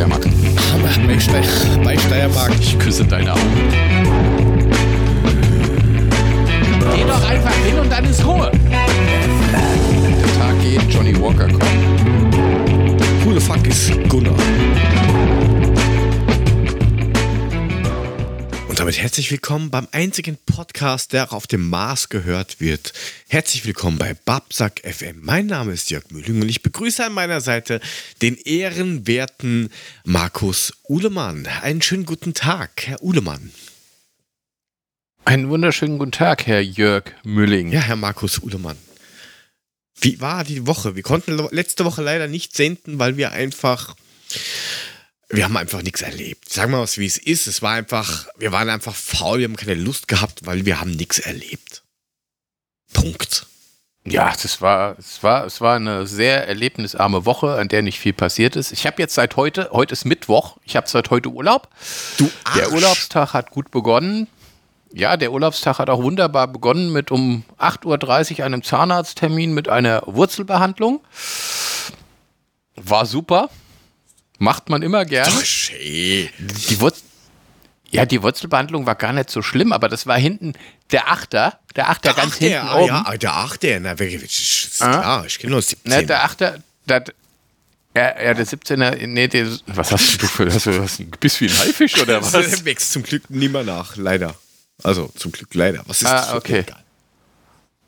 Steiermark. Bei, bei Steiermark. Ich küsse deine Augen. Geh doch einfach hin und dann ist Ruhe. Der Tag geht, Johnny Walker kommt. Who the fuck ist Gunnar? Damit herzlich willkommen beim einzigen Podcast, der auch auf dem Mars gehört wird. Herzlich willkommen bei Babsack FM. Mein Name ist Jörg Mühling und ich begrüße an meiner Seite den ehrenwerten Markus Uhlemann. Einen schönen guten Tag, Herr Uhlemann. Einen wunderschönen guten Tag, Herr Jörg Mülling. Ja, Herr Markus Uhlemann. Wie war die Woche? Wir konnten letzte Woche leider nicht senden, weil wir einfach wir haben einfach nichts erlebt. Sagen wir mal, wie es ist. Es war einfach, wir waren einfach faul, wir haben keine Lust gehabt, weil wir haben nichts erlebt. Punkt. Ja, das war, es war, es war eine sehr erlebnisarme Woche, an der nicht viel passiert ist. Ich habe jetzt seit heute, heute ist Mittwoch, ich habe seit heute Urlaub. Du Arsch. Der Urlaubstag hat gut begonnen. Ja, der Urlaubstag hat auch wunderbar begonnen mit um 8.30 Uhr einem Zahnarzttermin mit einer Wurzelbehandlung. War super. Macht man immer gerne. Schön. Die Wurzel, ja, die Wurzelbehandlung war gar nicht so schlimm, aber das war hinten der Achter, der Achter Der ganz Achter, hinten ah, oben. ja, der Achter, na, ist Ah. klar, ich kenne nur 17. Ne, der Achter, der, ja, ja, der 17er, nee, der, was hast du für, du, hast du ein Gebiss wie ein Haifisch oder was? Das wächst zum Glück nimmer nach, leider. Also, zum Glück leider. Was ist Ah, das okay. Egal.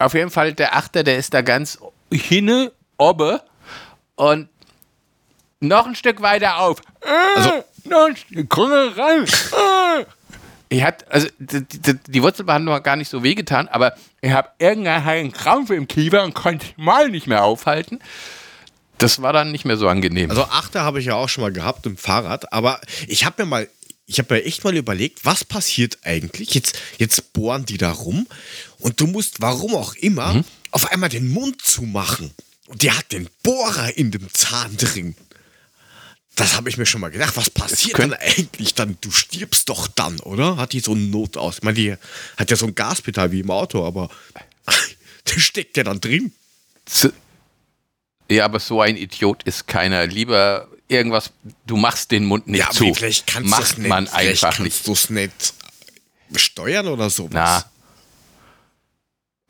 Auf jeden Fall, der Achter, der ist da ganz hinne, oben und noch ein Stück weiter auf. Also- noch ein Stück, rein. Äh. Ich hat, also die, die, die Wurzelbehandlung hat gar nicht so wehgetan, aber ich habe irgendeinen Krampf im Kiefer und konnte mal nicht mehr aufhalten. Das war dann nicht mehr so angenehm. Also Achter habe ich ja auch schon mal gehabt im Fahrrad, aber ich habe mir mal, ich habe mir echt mal überlegt, was passiert eigentlich? Jetzt, jetzt bohren die da rum und du musst, warum auch immer, Mhm. auf einmal den Mund zumachen. Und der hat den Bohrer in dem Zahn drin. Das habe ich mir schon mal gedacht. Was passiert dann eigentlich dann? Du stirbst doch dann, oder? Hat die so einen Not aus? Ich meine, die hat ja so ein Gaspedal wie im Auto, aber der steckt ja dann drin. Ja, aber so ein Idiot ist keiner. Lieber irgendwas, du machst den Mund nicht Ja, aber zu. vielleicht kannst du Macht es nicht. man vielleicht einfach kannst nicht. du es nicht steuern oder sowas. Na.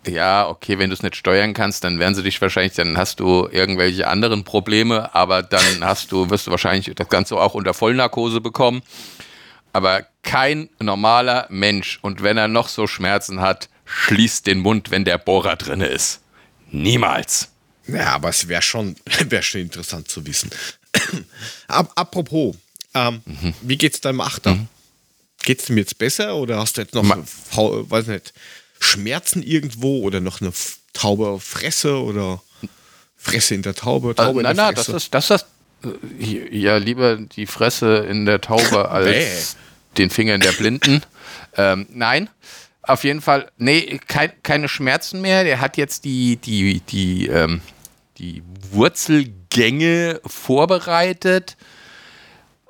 Ja, okay, wenn du es nicht steuern kannst, dann werden sie dich wahrscheinlich, dann hast du irgendwelche anderen Probleme, aber dann hast du, wirst du wahrscheinlich das Ganze auch unter Vollnarkose bekommen. Aber kein normaler Mensch, und wenn er noch so Schmerzen hat, schließt den Mund, wenn der Bohrer drinne ist. Niemals. Ja, aber es wäre schon, wär schon interessant zu wissen. Ap apropos, ähm, Mhm. wie geht's deinem Achter? Geht's dem jetzt besser oder hast du jetzt noch, Ma- weiß nicht, Schmerzen irgendwo oder noch eine taube Fresse oder Fresse in der Taube, Taube Also, in nein, nein, das ist, das ist, äh, ja, lieber die Fresse in der Taube als den Finger in der Blinden. ähm, nein, auf jeden Fall, nee, kein, keine Schmerzen mehr. Der hat jetzt die, die, die, ähm, die Wurzelgänge vorbereitet,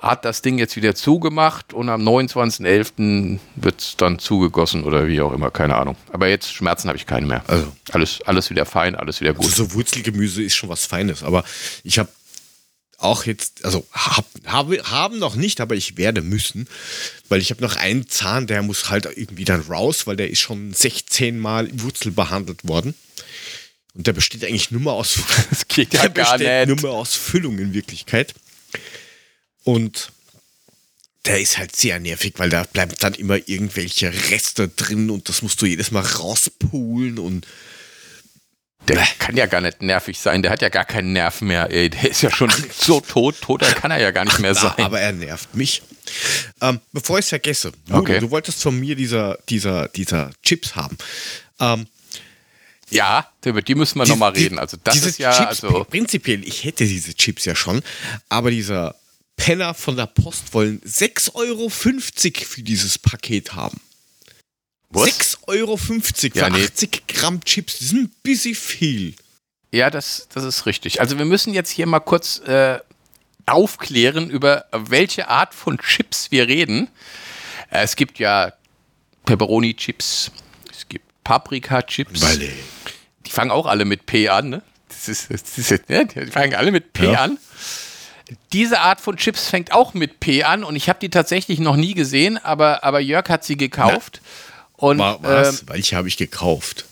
hat das Ding jetzt wieder zugemacht und am 29.11. wird es dann zugegossen oder wie auch immer, keine Ahnung. Aber jetzt Schmerzen habe ich keine mehr. Also. alles, alles wieder fein, alles wieder gut. Also so Wurzelgemüse ist schon was Feines, aber ich habe auch jetzt, also hab, habe, haben noch nicht, aber ich werde müssen, weil ich habe noch einen Zahn, der muss halt irgendwie dann raus, weil der ist schon 16 Mal Wurzel behandelt worden. Und der besteht eigentlich nur mal aus, Das geht ja der gar besteht nicht. nur mal aus Füllung in Wirklichkeit. Und der ist halt sehr nervig, weil da bleiben dann immer irgendwelche Reste drin und das musst du jedes Mal rauspulen und Der kann ja gar nicht nervig sein. Der hat ja gar keinen Nerv mehr. Ey. Der ist ja schon so tot. Toter kann er ja gar nicht mehr Na, sein. aber er nervt mich. Ähm, bevor ich es vergesse, Okay. du wolltest von mir dieser, dieser, dieser Chips haben. Ähm, ja, über die müssen wir nochmal reden. Also das ist ja, Chips, also prinzipiell, ich hätte diese Chips ja schon, aber dieser Penner von der Post wollen 6,50 Euro für dieses Paket haben. Was? 6,50 Euro für Ja, nee. 80 Gramm Chips, das ist ein bisschen viel. ja, das, das ist richtig. Also wir müssen jetzt hier mal kurz äh, aufklären, über welche Art von Chips wir reden. Äh, es gibt ja Pepperoni-Chips, es gibt Paprika-Chips. Die fangen auch alle mit P an, ne? Das ist, das ist, ja, die fangen alle mit P Ja. an. Diese Art von Chips fängt auch mit P an und ich habe die tatsächlich noch nie gesehen, aber, aber Jörg hat sie gekauft. Und, Was? ähm, Welche habe ich gekauft?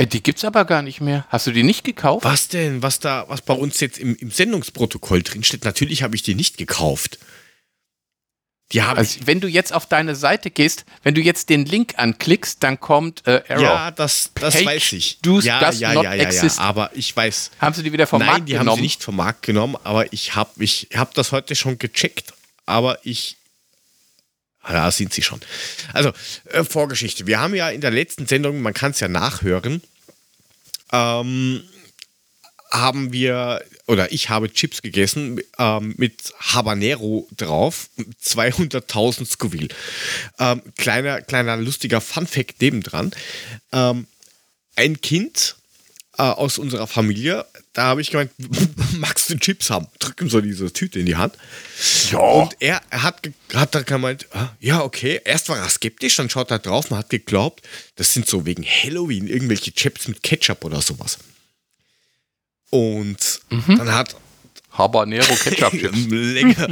die gibt's aber gar nicht mehr. Hast du die nicht gekauft? Was denn? Was da, was bei uns jetzt im, im Sendungsprotokoll drin steht? Natürlich habe ich die nicht gekauft. Die habe Also, wenn du jetzt auf deine Seite gehst, wenn du jetzt den Link anklickst, dann kommt äh. Error. Ja, das, das Page weiß ich. does- ja, does ja, not ja, ja, ja, aber ich weiß. Haben sie die wieder vom Nein, Markt die haben genommen? sie nicht vom Markt genommen, aber ich habe ich hab das heute schon gecheckt, aber ich. Da sind sie schon. Also, äh, Vorgeschichte. Wir haben ja in der letzten Sendung, man kann es ja nachhören, ähm, haben wir, oder ich habe Chips gegessen ähm, mit Habanero drauf, 200.000 Scoville. Ähm, kleiner, kleiner lustiger Fun-Fact nebendran. Ähm, ein Kind äh, aus unserer Familie, da habe ich gemeint, magst du Chips haben? Drück ihm so diese Tüte in die Hand. Ja. Und er hat, hat dann gemeint, ah, ja, okay. Erst war er skeptisch, dann schaut er drauf und hat geglaubt, das sind so wegen Halloween irgendwelche Chips mit Ketchup oder sowas. Und dann hat Habanero Ketchup Chips. Lecker.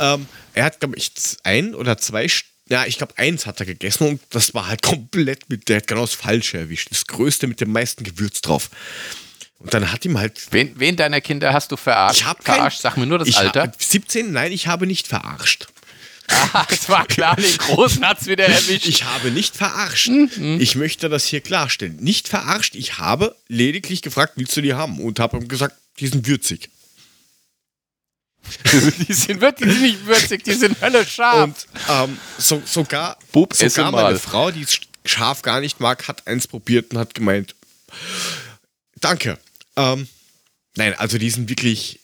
ähm, er hat, glaube ich, ein oder zwei, ja, ich glaube, eins hat er gegessen und das war halt komplett mit, der hat genau das Falsche erwischt. Das Größte mit dem meisten Gewürz drauf. Und dann hat ihm halt. Wen, wen deiner Kinder hast du verarscht? Ich habe kein- verarscht, sag mir nur das ich Alter. Hab, 17? Nein, ich habe nicht verarscht. Ah, es war klar, den Großen hat's wieder erwischt. Ich habe nicht verarscht. Mhm. Ich möchte das hier klarstellen. Nicht verarscht. Ich habe lediglich gefragt, willst du die haben? Und habe ihm gesagt, die sind würzig. die, sind wirklich die sind nicht würzig, die sind alle scharf. Und ähm, so, sogar, Bub, sogar mal. meine Frau, die es scharf gar nicht mag, hat eins probiert und hat gemeint, danke. Ähm, nein, also die sind wirklich,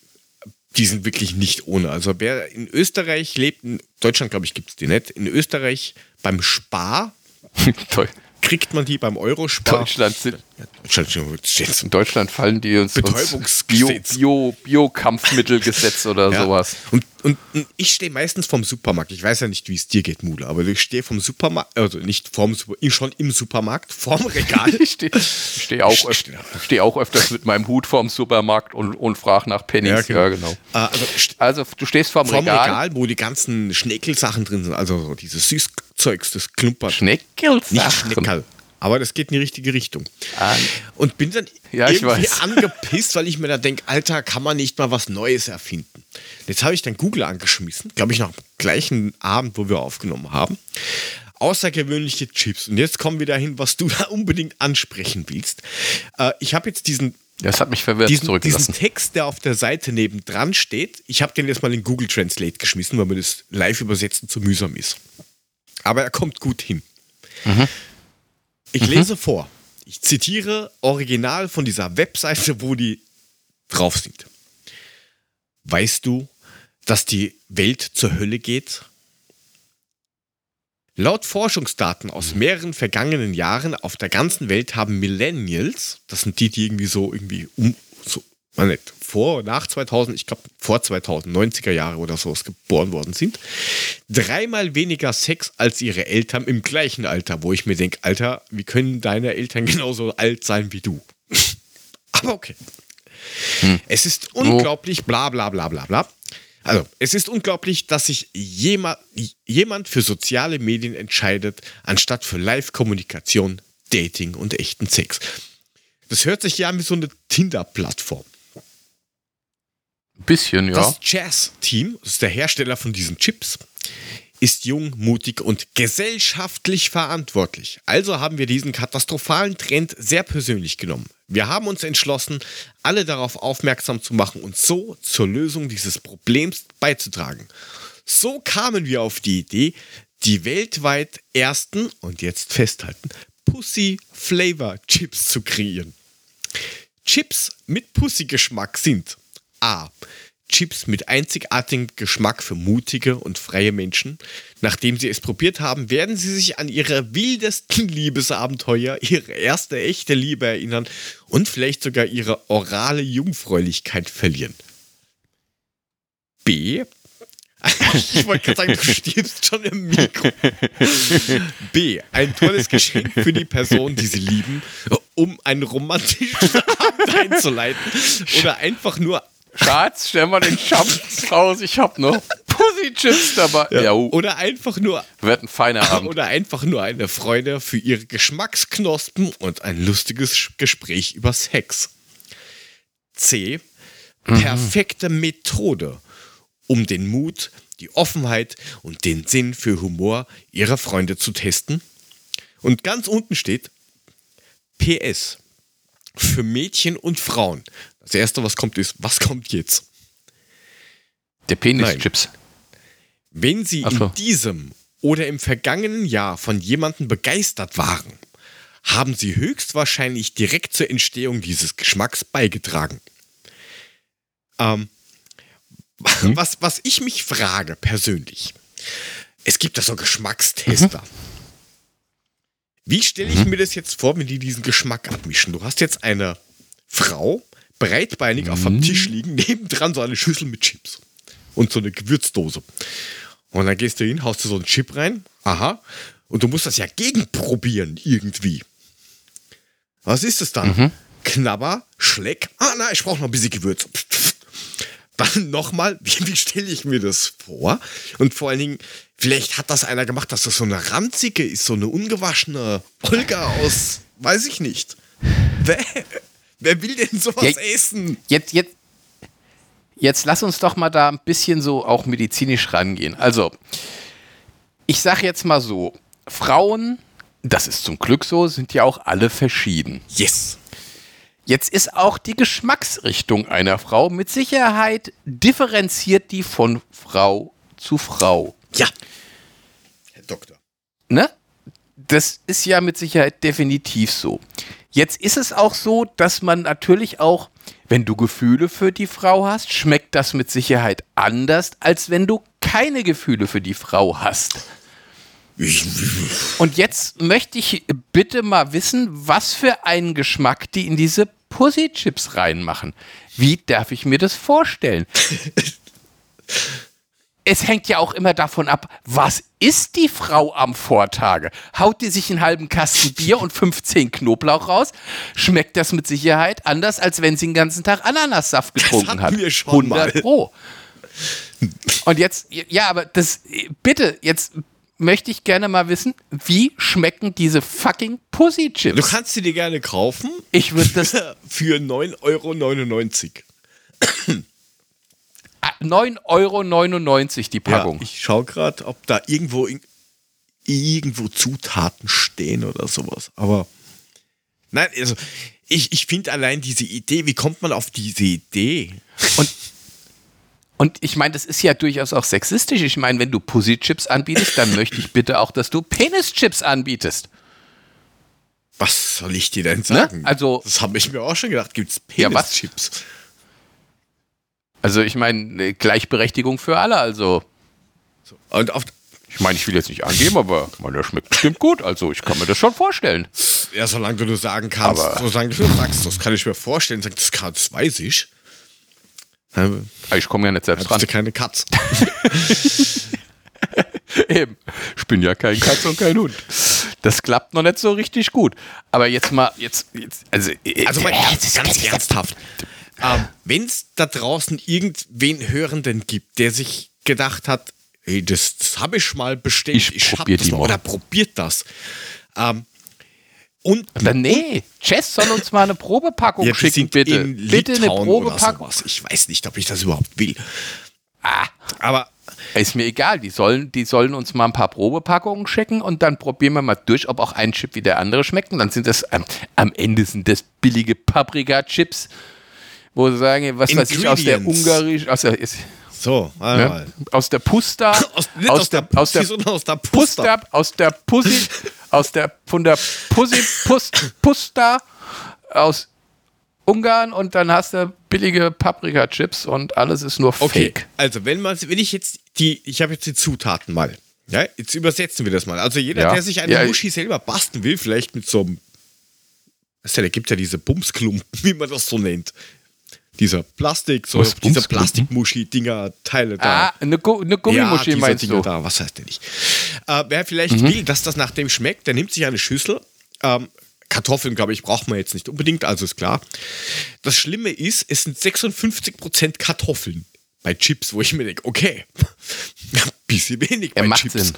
die sind wirklich nicht ohne. Also wer in Österreich lebt, in Deutschland glaube ich gibt es die nicht, in Österreich beim Spar kriegt man die beim Eurospar. Deutschland sind, Deutschland steht's. in Deutschland fallen die uns, uns Bio, Betäubungsgesetz. Bio, Bio-Kampfmittelgesetz oder Ja. sowas. Und, und, und ich stehe meistens vom Supermarkt. Ich weiß ja nicht, wie es dir geht, Mule, aber ich stehe vom Supermarkt, also nicht vom Super, schon im Supermarkt, vorm Regal. Ich stehe steh auch, öf steh auch öfters mit meinem Hut vorm Supermarkt und, und frage nach Pennies. Ja, genau. Äh, also st- Also, du stehst vorm, vorm Regal. Regal. wo die ganzen Schneckelsachen drin sind, also so dieses Süßzeugs, das klumpert. Schneckels. Nicht Schneckerl. Aber das geht in die richtige Richtung. Ah. Und bin dann Ja, ich irgendwie angepisst, weil ich mir da denke, Alter, kann man nicht mal was Neues erfinden. Jetzt habe ich dann Google angeschmissen, glaube ich, noch am gleichen Abend, wo wir aufgenommen haben. Außergewöhnliche Chips. Und jetzt kommen wir dahin, was du da unbedingt ansprechen willst. Äh, ich habe jetzt diesen Das hat mich verwirrt diesen, diesen zurückgelassen. Text, der auf der Seite nebendran steht, ich habe den jetzt mal in Google Translate geschmissen, weil mir das live übersetzen zu mühsam ist. Aber er kommt gut hin. Ich lese vor. Ich zitiere original von dieser Webseite, wo die drauf sind. Weißt du, dass die Welt zur Hölle geht? Laut Forschungsdaten aus mehreren vergangenen Jahren auf der ganzen Welt haben Millennials, das sind die, die irgendwie so irgendwie um, man nicht, vor, nach 2000, ich glaube vor 2000, 90er Jahre oder sowas geboren worden sind, dreimal weniger Sex als ihre Eltern im gleichen Alter, wo ich mir denke, Alter, wie können deine Eltern genauso alt sein wie du? Aber okay. Es ist unglaublich, bla bla bla bla bla. Also, es ist unglaublich, dass sich jemand, jemand für soziale Medien entscheidet, anstatt für Live-Kommunikation, Dating und echten Sex. Das hört sich ja an wie so eine Tinder-Plattform. Bisschen, ja. Das Jazz-Team, das ist der Hersteller von diesen Chips, ist jung, mutig und gesellschaftlich verantwortlich. Also haben wir diesen katastrophalen Trend sehr persönlich genommen. Wir haben uns entschlossen, alle darauf aufmerksam zu machen und so zur Lösung dieses Problems beizutragen. So kamen wir auf die Idee, die weltweit ersten, und jetzt festhalten, Pussy Flavor Chips zu kreieren. Chips mit Pussy-Geschmack sind A. Chips mit einzigartigem Geschmack für mutige und freie Menschen. Nachdem sie es probiert haben, werden sie sich an ihre wildesten Liebesabenteuer, ihre erste echte Liebe erinnern und vielleicht sogar ihre orale Jungfräulichkeit verlieren. B. Ich wollte gerade sagen, du stirbst schon im Mikro. B. Ein tolles Geschenk für die Person, die sie lieben, um einen romantischen Abend einzuleiten oder einfach nur Schatz, stell mal den Champs raus, ich hab noch Pussy-Chips dabei. Ja. Oder einfach nur Wird ein feiner Abend. oder einfach nur eine Freude für ihre Geschmacksknospen und ein lustiges Gespräch über Sex. C. Perfekte Methode, um den Mut, die Offenheit und den Sinn für Humor ihrer Freunde zu testen. Und ganz unten steht PS. Für Mädchen und Frauen. Das erste, was kommt, ist, was kommt jetzt? Der Penis-Chips. Wenn Sie so. in diesem oder im vergangenen Jahr von jemandem begeistert waren, haben Sie höchstwahrscheinlich direkt zur Entstehung dieses Geschmacks beigetragen. Ähm, Hm? was, was ich mich frage persönlich, es gibt da so Geschmackstester. Mhm. Wie stelle ich mir das jetzt vor, wenn die diesen Geschmack abmischen? Du hast jetzt eine Frau breitbeinig auf dem Mhm. Tisch liegen, nebendran so eine Schüssel mit Chips und so eine Gewürzdose. Und dann gehst du hin, haust du so einen Chip rein, aha, und du musst das ja gegenprobieren irgendwie. Was ist es dann? Mhm. Knabber, Schleck, ah nein, ich brauche noch ein bisschen Gewürz. Dann nochmal, wie, wie stelle ich mir das vor? Und vor allen Dingen, vielleicht hat das einer gemacht, dass das so eine ranzige ist, so eine ungewaschene Olga aus, weiß ich nicht. Wer, will denn sowas Ja, essen? Jetzt, jetzt, jetzt lass uns doch mal da ein bisschen so auch medizinisch rangehen. Also, ich sag jetzt mal so, Frauen, das ist zum Glück so, sind ja auch alle verschieden. Yes. Jetzt ist auch die Geschmacksrichtung einer Frau mit Sicherheit differenziert die von Frau zu Frau. Ja. Herr Doktor. Ne? Das ist ja mit Sicherheit definitiv so. Jetzt ist es auch so, dass man natürlich auch, wenn du Gefühle für die Frau hast, schmeckt das mit Sicherheit anders, als wenn du keine Gefühle für die Frau hast. Und jetzt möchte ich bitte mal wissen, was für einen Geschmack die in diese Pussy-Chips reinmachen. Wie darf ich mir das vorstellen? es hängt ja auch immer davon ab, was ist die Frau am Vortage? Haut die sich einen halben Kasten Bier und 15 Knoblauch raus? Schmeckt das mit Sicherheit anders, als wenn sie den ganzen Tag Ananassaft getrunken hat. wir schon 100 mal. Pro. Und jetzt, ja, aber das, bitte, jetzt möchte ich gerne mal wissen, wie schmecken diese fucking Pussy Du Chips? kannst sie dir gerne kaufen. Ich würde das Für 9,99 Euro. 9,99 Euro die Packung. Ja, ich schaue gerade, ob da irgendwo, irgendwo Zutaten stehen oder sowas. Aber nein, also ich, ich finde allein diese Idee, wie kommt man auf diese Idee? Und, und ich meine, das ist ja durchaus auch sexistisch. Ich meine, wenn du Pussy-Chips anbietest, dann möchte ich bitte auch, dass du Penis-Chips anbietest. Was soll ich dir denn sagen? Also- das habe ich mir auch schon gedacht. Gibt es Ja? Penis-Chips? Also ich meine, Gleichberechtigung für alle. Also Und auf, ich meine, ich will jetzt nicht angeben, aber man, der schmeckt bestimmt gut. Also ich kann mir das schon vorstellen. ja, solange du nur sagen kannst, Aber- solange du sagst, das kann ich mir vorstellen, sag, das, kann, das weiß ich. Dann Aber Ich komme ja nicht selbst dran. keine Katz. Eben. Ich bin ja kein Katz und kein Hund. Das klappt noch nicht so richtig gut. Aber jetzt mal, jetzt, jetzt also, Also mal äh, ganz, ganz ernsthaft. Ähm, Wenn es da draußen irgendwen Hörenden gibt, der sich gedacht hat, hey, das, das habe ich mal bestellt, Ich ich, probier das mal, oder probiert das. Ähm, und Dann, nee, Chess soll uns mal eine Probepackung ja, schicken, bitte. Bitte eine Probepackung. Ich weiß nicht, ob ich das überhaupt will. Ah, Aber ist mir egal. Die sollen, die sollen uns mal ein paar Probepackungen schicken und dann probieren wir mal durch, ob auch ein Chip wie der andere schmeckt. Und dann sind das, ähm, am Ende sind das billige Paprika-Chips, wo sie sagen, was weiß ich, aus der ungarisch, aus der, ist, so, einmal. ne? aus der Pusta, Aus, nicht aus, der, aus der Pussy, sondern aus der. Pusta, aus der Pussy, aus der, von der Pussy, Pus, Pusta, aus Ungarn und dann hast du billige Paprika-Chips und alles ist nur Okay, Fake. also wenn man, wenn ich jetzt die, ich habe jetzt die Zutaten mal. Ja, jetzt übersetzen wir das mal. Also jeder, Ja. der sich eine Ja, Muschi selber basteln will, vielleicht mit so einem, da gibt ja diese Bumsklumpen, wie man das so nennt. Dieser Plastik, so Was, diese Bumsklumpen? Plastikmuschi-Dinger, Teile da. Ah, eine, Gu eine Gummimuschi diese meinst Dinger du? da, was heißt denn nicht? Äh, wer vielleicht Mhm. will, dass das nach dem schmeckt, der nimmt sich eine Schüssel, ähm, Kartoffeln, glaube ich, braucht man jetzt nicht unbedingt, also ist klar. Das Schlimme ist, es sind 56% Kartoffeln bei Chips, wo ich mir denke, okay, ein bisschen wenig Er bei macht Chips. Sinn.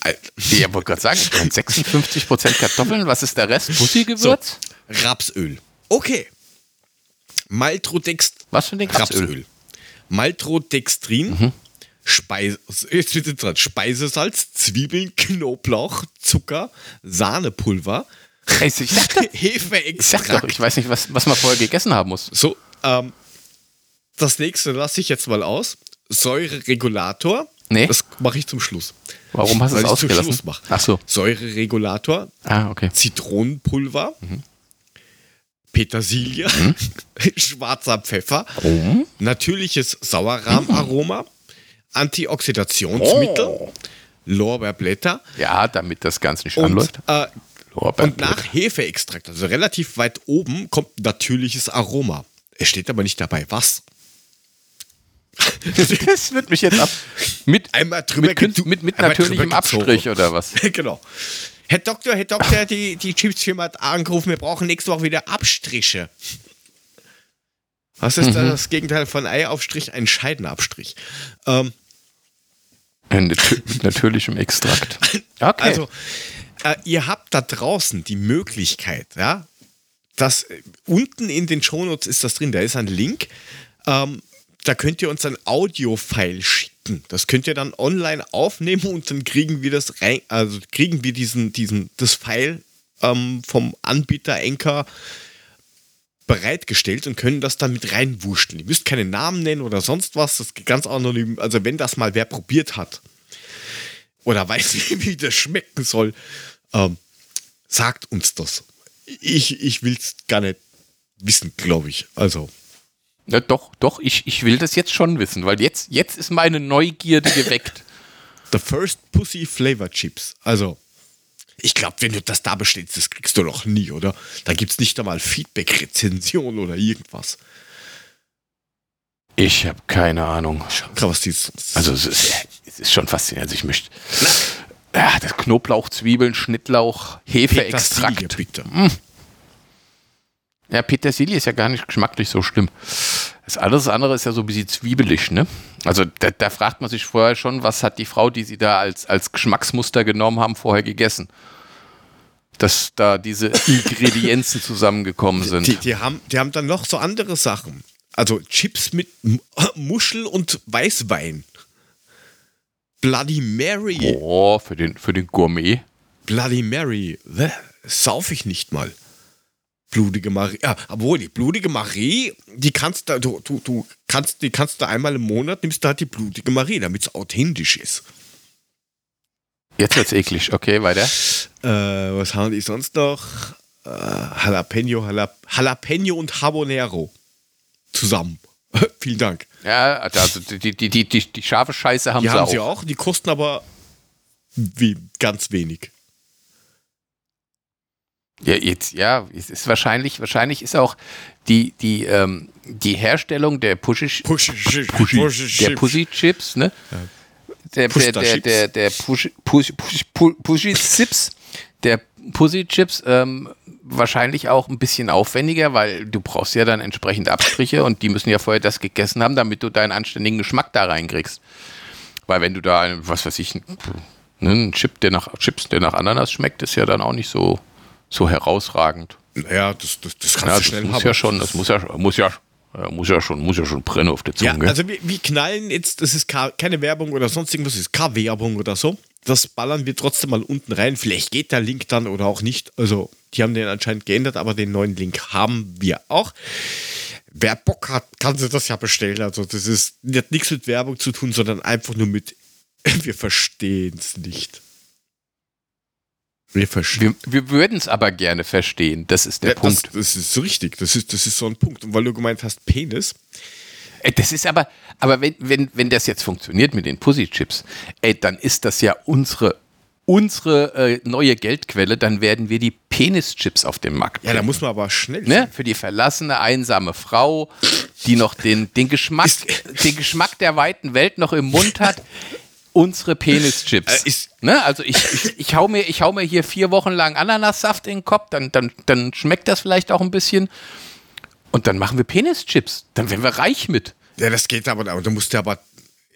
Alter. Ja, wollte gerade sagen, 56% Kartoffeln, was ist der Rest? Pussy-Gewürz? Rapsöl. Okay. Maltrodext Was für ein Ding? Rapsöl. Maltrodextrin, Mhm. Speise, jetzt wird dran, Speisesalz, Zwiebeln, Knoblauch, Zucker, Sahnepulver, Ich doch, ich, doch, Hefeextrakt. ich weiß nicht, was, was man vorher gegessen haben muss. So, ähm, das nächste lasse ich jetzt mal aus. Säureregulator. Nee. Das mache ich zum Schluss. Warum hast du es zum ausgelassen? Schluss. Ach so. Säureregulator, Ah, okay. Zitronenpulver, Mhm. Petersilie, schwarzer Pfeffer, Warum? natürliches Sauerrahmaroma, Antioxidationsmittel, Oh. Lorbeerblätter Ja, damit das Ganze nicht und, anläuft. äh, und nach Hefeextrakt, also relativ weit oben, kommt natürliches Aroma. Es steht aber nicht dabei, was. Das wird mich jetzt ab. Mit, Einmal drüber mit, mit, mit einmal natürlichem. Abstrich oder was? genau. Herr Doktor, Herr Doktor, die, die Chipsfirma hat angerufen, wir brauchen nächste Woche wieder Abstriche. Was ist Mhm. da das Gegenteil von Eiaufstrich? Ein Scheidenabstrich. Ähm, Äh, Mit natürlichem Extrakt. Okay. Also, äh, ihr habt da draußen die Möglichkeit, ja, dass äh, unten in den Shownotes ist das drin, da ist ein Link. Ähm, da könnt ihr uns ein Audio-File schicken. Das könnt ihr dann online aufnehmen und dann kriegen wir das rein, also kriegen wir diesen, diesen, das File ähm, vom Anbieter Enker bereitgestellt und können das dann mit reinwurschteln. Ihr müsst keine Namen nennen oder sonst was. Das geht ganz anonym. Also wenn das mal wer probiert hat oder weiß wie das schmecken soll, ähm, sagt uns das. Ich, ich will es gar nicht wissen, glaube ich. Also, ja, doch, doch, ich, ich will das jetzt schon wissen, weil jetzt, jetzt ist meine Neugierde geweckt. the first Pussy Flavor Chips. Also, ich glaube, wenn du das da bestellst, das kriegst du doch nie, oder? Da gibt es nicht einmal Feedback-Rezension oder irgendwas. Ich habe keine Ahnung. Schau, was die sonst. Also es ist, es ist schon faszinierend. Also ich möchte. Ja, das Knoblauch, Zwiebeln, Schnittlauch, Hefeextrakt. Petersilie, bitte. Ja, Petersilie ist ja gar nicht geschmacklich so schlimm. Das alles andere ist ja so ein bisschen zwiebelig, ne? Also da, da fragt man sich vorher schon, was hat die Frau, die sie da als, als Geschmacksmuster genommen haben, vorher gegessen? Dass da diese Ingredienzen zusammengekommen sind. Die, die, haben, die haben dann noch so andere Sachen. Also Chips mit Muschel und Weißwein. Bloody Mary. Oh, für den, für den Gourmet. Bloody Mary. Bäh, Sauf ich nicht mal. Blutige Marie. Ja, obwohl die blutige Marie, die kannst du, du, du, du kannst, die kannst du einmal im Monat, nimmst du halt die blutige Marie, damit es authentisch ist. Jetzt wird's eklig. Okay, weiter. Äh, was haben die sonst noch? Äh, Jalapeno, Jalap Jalapeno und Habanero. Zusammen. Vielen Dank. Ja, also die, die, die, die, die scharfe Scheiße haben Die sie haben auch. sie auch, die kosten aber wie, ganz wenig. Ja, jetzt, ja, es ist wahrscheinlich, wahrscheinlich ist auch die, die, ähm, die Herstellung der Pussy, Push, Pussy, der Pussy Chips, ne? Der, der, der, der, der Pussy, Pussy Chips, der Pussy Chips, ähm, wahrscheinlich auch ein bisschen aufwendiger, weil du brauchst ja dann entsprechend Abstriche und die müssen ja vorher das gegessen haben, damit du deinen anständigen Geschmack da reinkriegst. Weil wenn du da, ein- was weiß ich, ne, ein Chip, der nach Chips, der nach Ananas schmeckt, ist ja dann auch nicht so, so herausragend. Naja, das, das, das kannst Ja, du das schnell muss haben. ja schon, das muss ja, muss ja, muss ja schon, muss ja schon brennen auf der Zunge. Ja, also wir, wir knallen jetzt, das ist keine Werbung oder sonst irgendwas, das ist keine Werbung oder so. Das ballern wir trotzdem mal unten rein. Vielleicht geht der Link dann oder auch nicht. Also, die haben den anscheinend geändert, aber den neuen Link haben wir auch. Wer Bock hat, kann sich das ja bestellen. Also, das ist hat nichts mit Werbung zu tun, sondern einfach nur mit, wir verstehen es nicht. Wir verstehen. wir wir würden es aber gerne verstehen. Das ist der Ja, Punkt. Das, das ist richtig. Das ist, das ist so ein Punkt. Und weil du gemeint hast, Penis, Ey, Das ist aber, aber wenn, wenn, wenn das jetzt funktioniert mit den Pussy-Chips, ey, dann ist das ja unsere, unsere äh, neue Geldquelle, dann werden wir die Penis-Chips auf dem Markt ja, da bringen. muss man aber schnell ne? Für die verlassene, einsame Frau, die noch den, den, Geschmack, den Geschmack der weiten Welt noch im Mund hat. unsere Penischips. Äh, ne? Also ich, ich, ich, hau mir, ich hau mir hier vier Wochen lang Ananassaft in den Kopf, dann, dann, dann schmeckt das vielleicht auch ein bisschen. Und dann machen wir Penischips. Dann werden wir reich mit. Ja, das geht aber, aber du musst ja aber,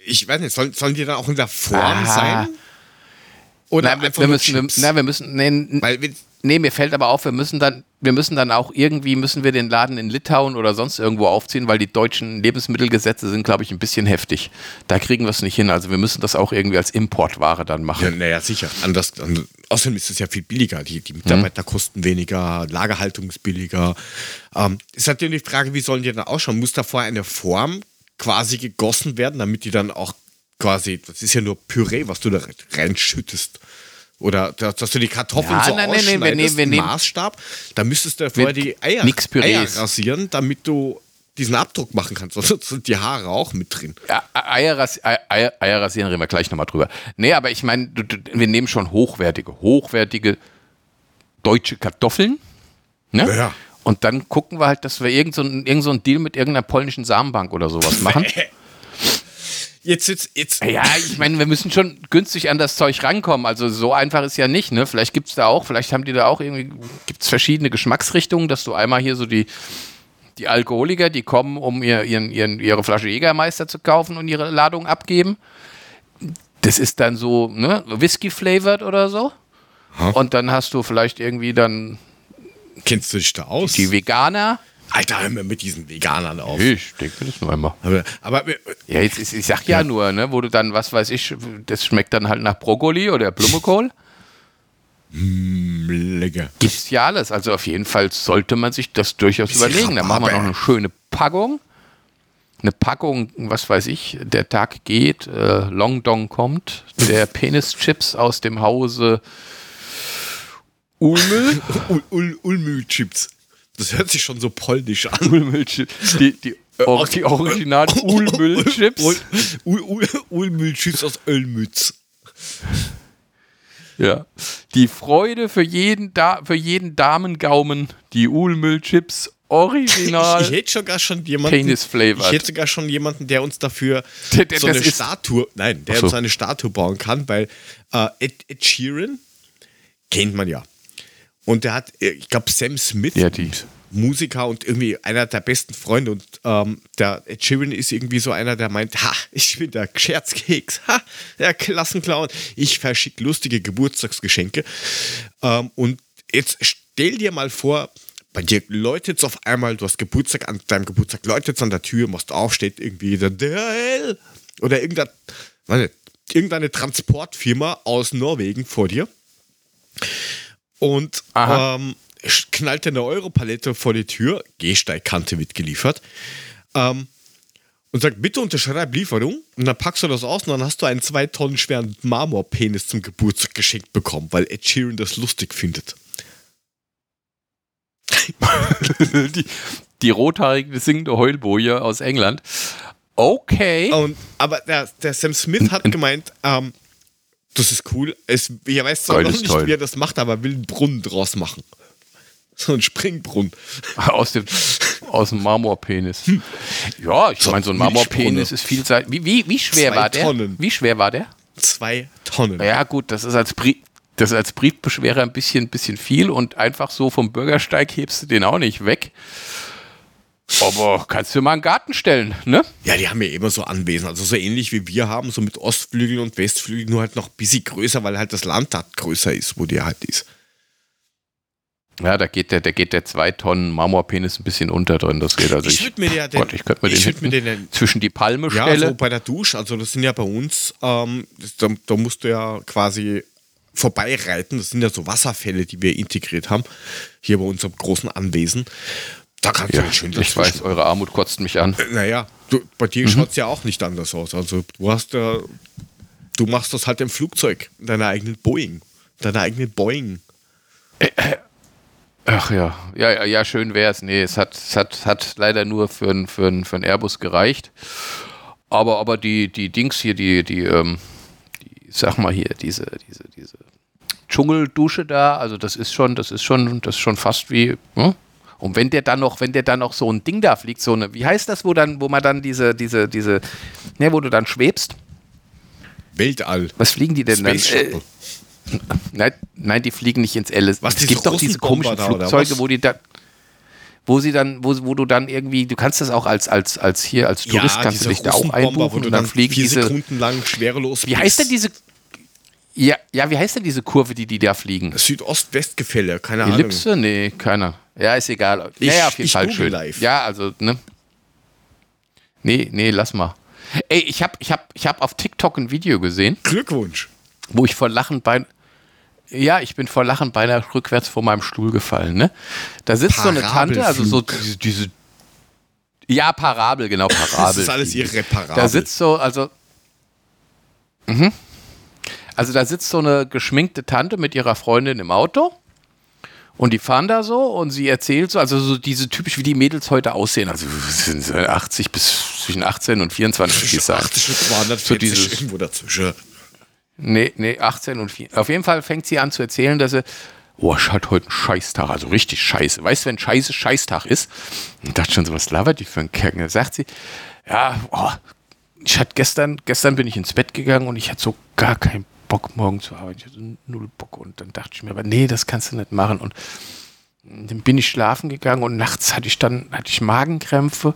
ich weiß nicht, sollen, sollen die dann auch in der Form Ah. sein? Oder Na, wir, einfach wir müssen, wir, na, wir müssen, nee, Weil nee, mir fällt aber auf, wir müssen dann, wir müssen dann auch irgendwie, müssen wir den Laden in Litauen oder sonst irgendwo aufziehen, weil die deutschen Lebensmittelgesetze sind, glaube ich, ein bisschen heftig. Da kriegen wir es nicht hin. Also wir müssen das auch irgendwie als Importware dann Ja, machen. naja, sicher. Anders, an- außerdem ist es ja viel billiger. Die, die Mitarbeiter kosten weniger, Lagerhaltung ist billiger. Ähm, ist natürlich die Frage, wie sollen die dann ausschauen? Muss da vorher eine Form quasi gegossen werden, damit die dann auch quasi, das ist ja nur Püree, was du da reinschüttest. Oder dass, dass du die Kartoffeln Ja, so nein, nein, nein, wir ausschneidest, nehmen- Maßstab, da müsstest du ja vorher die Eier. Eier rasieren, damit du diesen Abdruck machen kannst. Sonst sind die Haare auch mit drin. Ja, Eier, ras- Eier, Eier, rasieren reden wir gleich nochmal drüber. Nee, aber ich meine, wir nehmen schon hochwertige, hochwertige deutsche Kartoffeln. Ne? Ja. Und dann gucken wir halt, dass wir irgend so, irgend so einen Deal mit irgendeiner polnischen Samenbank oder sowas machen. Jetzt, jetzt, jetzt. Ja, ich meine, wir müssen schon günstig an das Zeug rankommen. Also so einfach ist ja nicht, ne? Vielleicht gibt es da auch, vielleicht haben die da auch irgendwie, gibt es verschiedene Geschmacksrichtungen, dass du einmal hier so die, die Alkoholiker, die kommen, um ihr, ihren, ihren, ihre Flasche Jägermeister zu kaufen und ihre Ladung abgeben. Das ist dann so, ne, Whisky-flavored oder so. Und dann hast du vielleicht irgendwie dann Kennst du dich da aus? die Veganer. Alter, hör mir mit diesen Veganern auf. Ich denke das nur immer. Aber, aber wir- Ja, jetzt, ist- ich sag ja, nur, ne, wo du dann, was weiß ich, das schmeckt dann halt nach Brokkoli oder Blumenkohl. lecker. Gibt's ja alles. Also auf jeden Fall sollte man sich das durchaus Bisschen überlegen. Dann machen wir noch eine schöne Packung. Eine Packung, was weiß ich, der Tag geht, äh, Long Dong kommt, der Penischips aus dem Hause Ulmel. Ul, Ul, Ulmü-Chips. Das hört sich schon so polnisch an. Ulmel-Chips. Die, die, or, die originalen Ulmel-Chips. Ul, Ul, Ul, Ulmü-Chips aus Ölmütz. Ja. Die Freude für jeden, da für jeden Damengaumen, die Ulmel-Chips original. Ich hätte sogar schon jemanden. Ich hätte sogar schon jemanden, der uns dafür Der- der- so eine Statue, nein, der so. uns eine Statue bauen kann, weil äh, Ed, Ed Sheeran kennt man ja. Und der hat, äh, ich glaube, Sam Smith, Ja, Musiker und irgendwie einer der besten Freunde. Und ähm, der Ed Sheeran ist irgendwie so einer, der meint, ha, ich bin der Scherzkeks, ha, der Klassenclown. Ich verschicke lustige Geburtstagsgeschenke. Ähm, und jetzt stell dir mal vor, bei dir läutet es auf einmal, du hast Geburtstag, an deinem Geburtstag läutet es an der Tür, machst auf, steht irgendwie der DHL oder irgendein, warte, irgendeine Transportfirma aus Norwegen vor dir und ähm, sch- knallt dir eine Europalette vor die Tür, Gehsteigkante wird geliefert ähm, und sagt, bitte unterschreib Lieferung und dann packst du das aus und dann hast du einen zwei Tonnen schweren Marmorpenis zum Geburtstag geschenkt bekommen, weil Ed Sheeran das lustig findet. die, die rothaarige singende Heulboje aus England. Okay. Und, aber der, der Sam Smith hat gemeint, ähm, das ist cool. Es, ich weiß zwar Geil, noch nicht, toll. wie er das macht, aber er will einen Brunnen draus machen. So ein Springbrunnen. Aus dem, aus dem Marmorpenis. Ja, ich So, meine, so ein. Marmorpenis ist vielseitig. Wie, wie, wie schwer Zwei war der? Tonnen. Wie schwer war der? Zwei Tonnen. Ja, gut, das ist als, Brief, das ist als Briefbeschwerer ein bisschen, bisschen viel und einfach so vom Bürgersteig hebst du den auch nicht weg. Aber kannst du mal einen Garten stellen, ne? Ja, die haben ja immer so Anwesen, also so ähnlich wie wir haben, so mit Ostflügel und Westflügel, nur halt noch ein bisschen größer, weil halt das Land da größer ist, wo der halt ist. Ja, da geht der, da geht der zwei Tonnen Marmorpenis ein bisschen unter drin. Das geht also ich würde mir ja den, Gott, ich könnte mir den, ich würd mir den zwischen die Palme ja, stellen. so bei der Dusche, also das sind ja bei uns, ähm, das, da, da musst du ja quasi vorbeireiten, das sind ja so Wasserfälle, die wir integriert haben, hier bei unserem großen Anwesen. Da kannst du ja, ja schön ich weiß, eure Armut kotzt mich an. Naja, du, bei Mhm. dir schaut es ja auch nicht anders aus. Also du hast ja, du machst das halt im Flugzeug, in deiner eigenen Boeing, deiner eigenen Boeing. Ach ja, ja, ja, ja schön wär's. Nee, es hat, es hat, hat leider nur für einen für ein, für ein Airbus gereicht. Aber, aber die, die Dings hier, die, die, ähm, die, sag mal hier, diese, diese, diese Dschungeldusche da, also das ist schon, das ist schon, das ist schon fast wie, hm? Und wenn der dann noch, wenn der dann noch so ein Ding da fliegt, so eine, wie heißt das, wo dann, wo man dann diese, diese, diese, ne, wo du dann schwebst? Weltall. Was fliegen die denn Space dann? Äh, nein, nein, die fliegen nicht ins LS. Was, es gibt doch diese komischen da, Flugzeuge, wo die dann wo sie dann, wo, wo du dann irgendwie, du kannst das auch als, als, als hier, als Tourist kannst du dich da auch einbuchen wo du und dann fliegen vier diese. Sekunden lang schwerelos Wie heißt denn diese? Ja, ja, wie heißt denn diese Kurve, die die da fliegen? Südost-West-Gefälle, keine Ellipse? Nee, keiner. Ja, ist egal. Ich- naja, auf jeden Fall schön. live. Ja, also, ne? Nee, nee, lass mal. Ey, ich hab, ich hab, ich hab auf TikTok ein Video gesehen. Glückwunsch. wo ich vor Lachen bei. Ja, ich bin vor Lachen beinahe rückwärts vor meinem Stuhl gefallen, ne? Da sitzt so eine Tante, also so diese, diese ja, Parabel, genau, Parabel. Das ist alles irreparabel. Da sitzt so, also. Mhm. Also da sitzt so eine geschminkte Tante mit ihrer Freundin im Auto. Und die fahren da so und sie erzählt so, also so diese typisch wie die Mädels heute aussehen. Also sind so 80 bis zwischen 18 und 24 wie zwischen es sein. 80 und 240 So dieses- irgendwo dazwischen. Nee, nee, 18 und 4. Auf jeden Fall fängt sie an zu erzählen, dass sie, oh, ich hatte heute einen Scheißtag, also richtig scheiße. Weißt du, wenn scheiße Scheißtag ist? Und dachte schon so, was labert die für ein Kerl? Da sagt sie, ja, oh, ich hatte gestern, gestern bin ich ins Bett gegangen und ich hatte so gar keinen Bock, morgen zu arbeiten. Ich hatte null Bock. Und dann dachte ich mir, aber nee, das kannst du nicht machen. Und dann bin ich schlafen gegangen und nachts hatte ich dann, hatte ich Magenkrämpfe.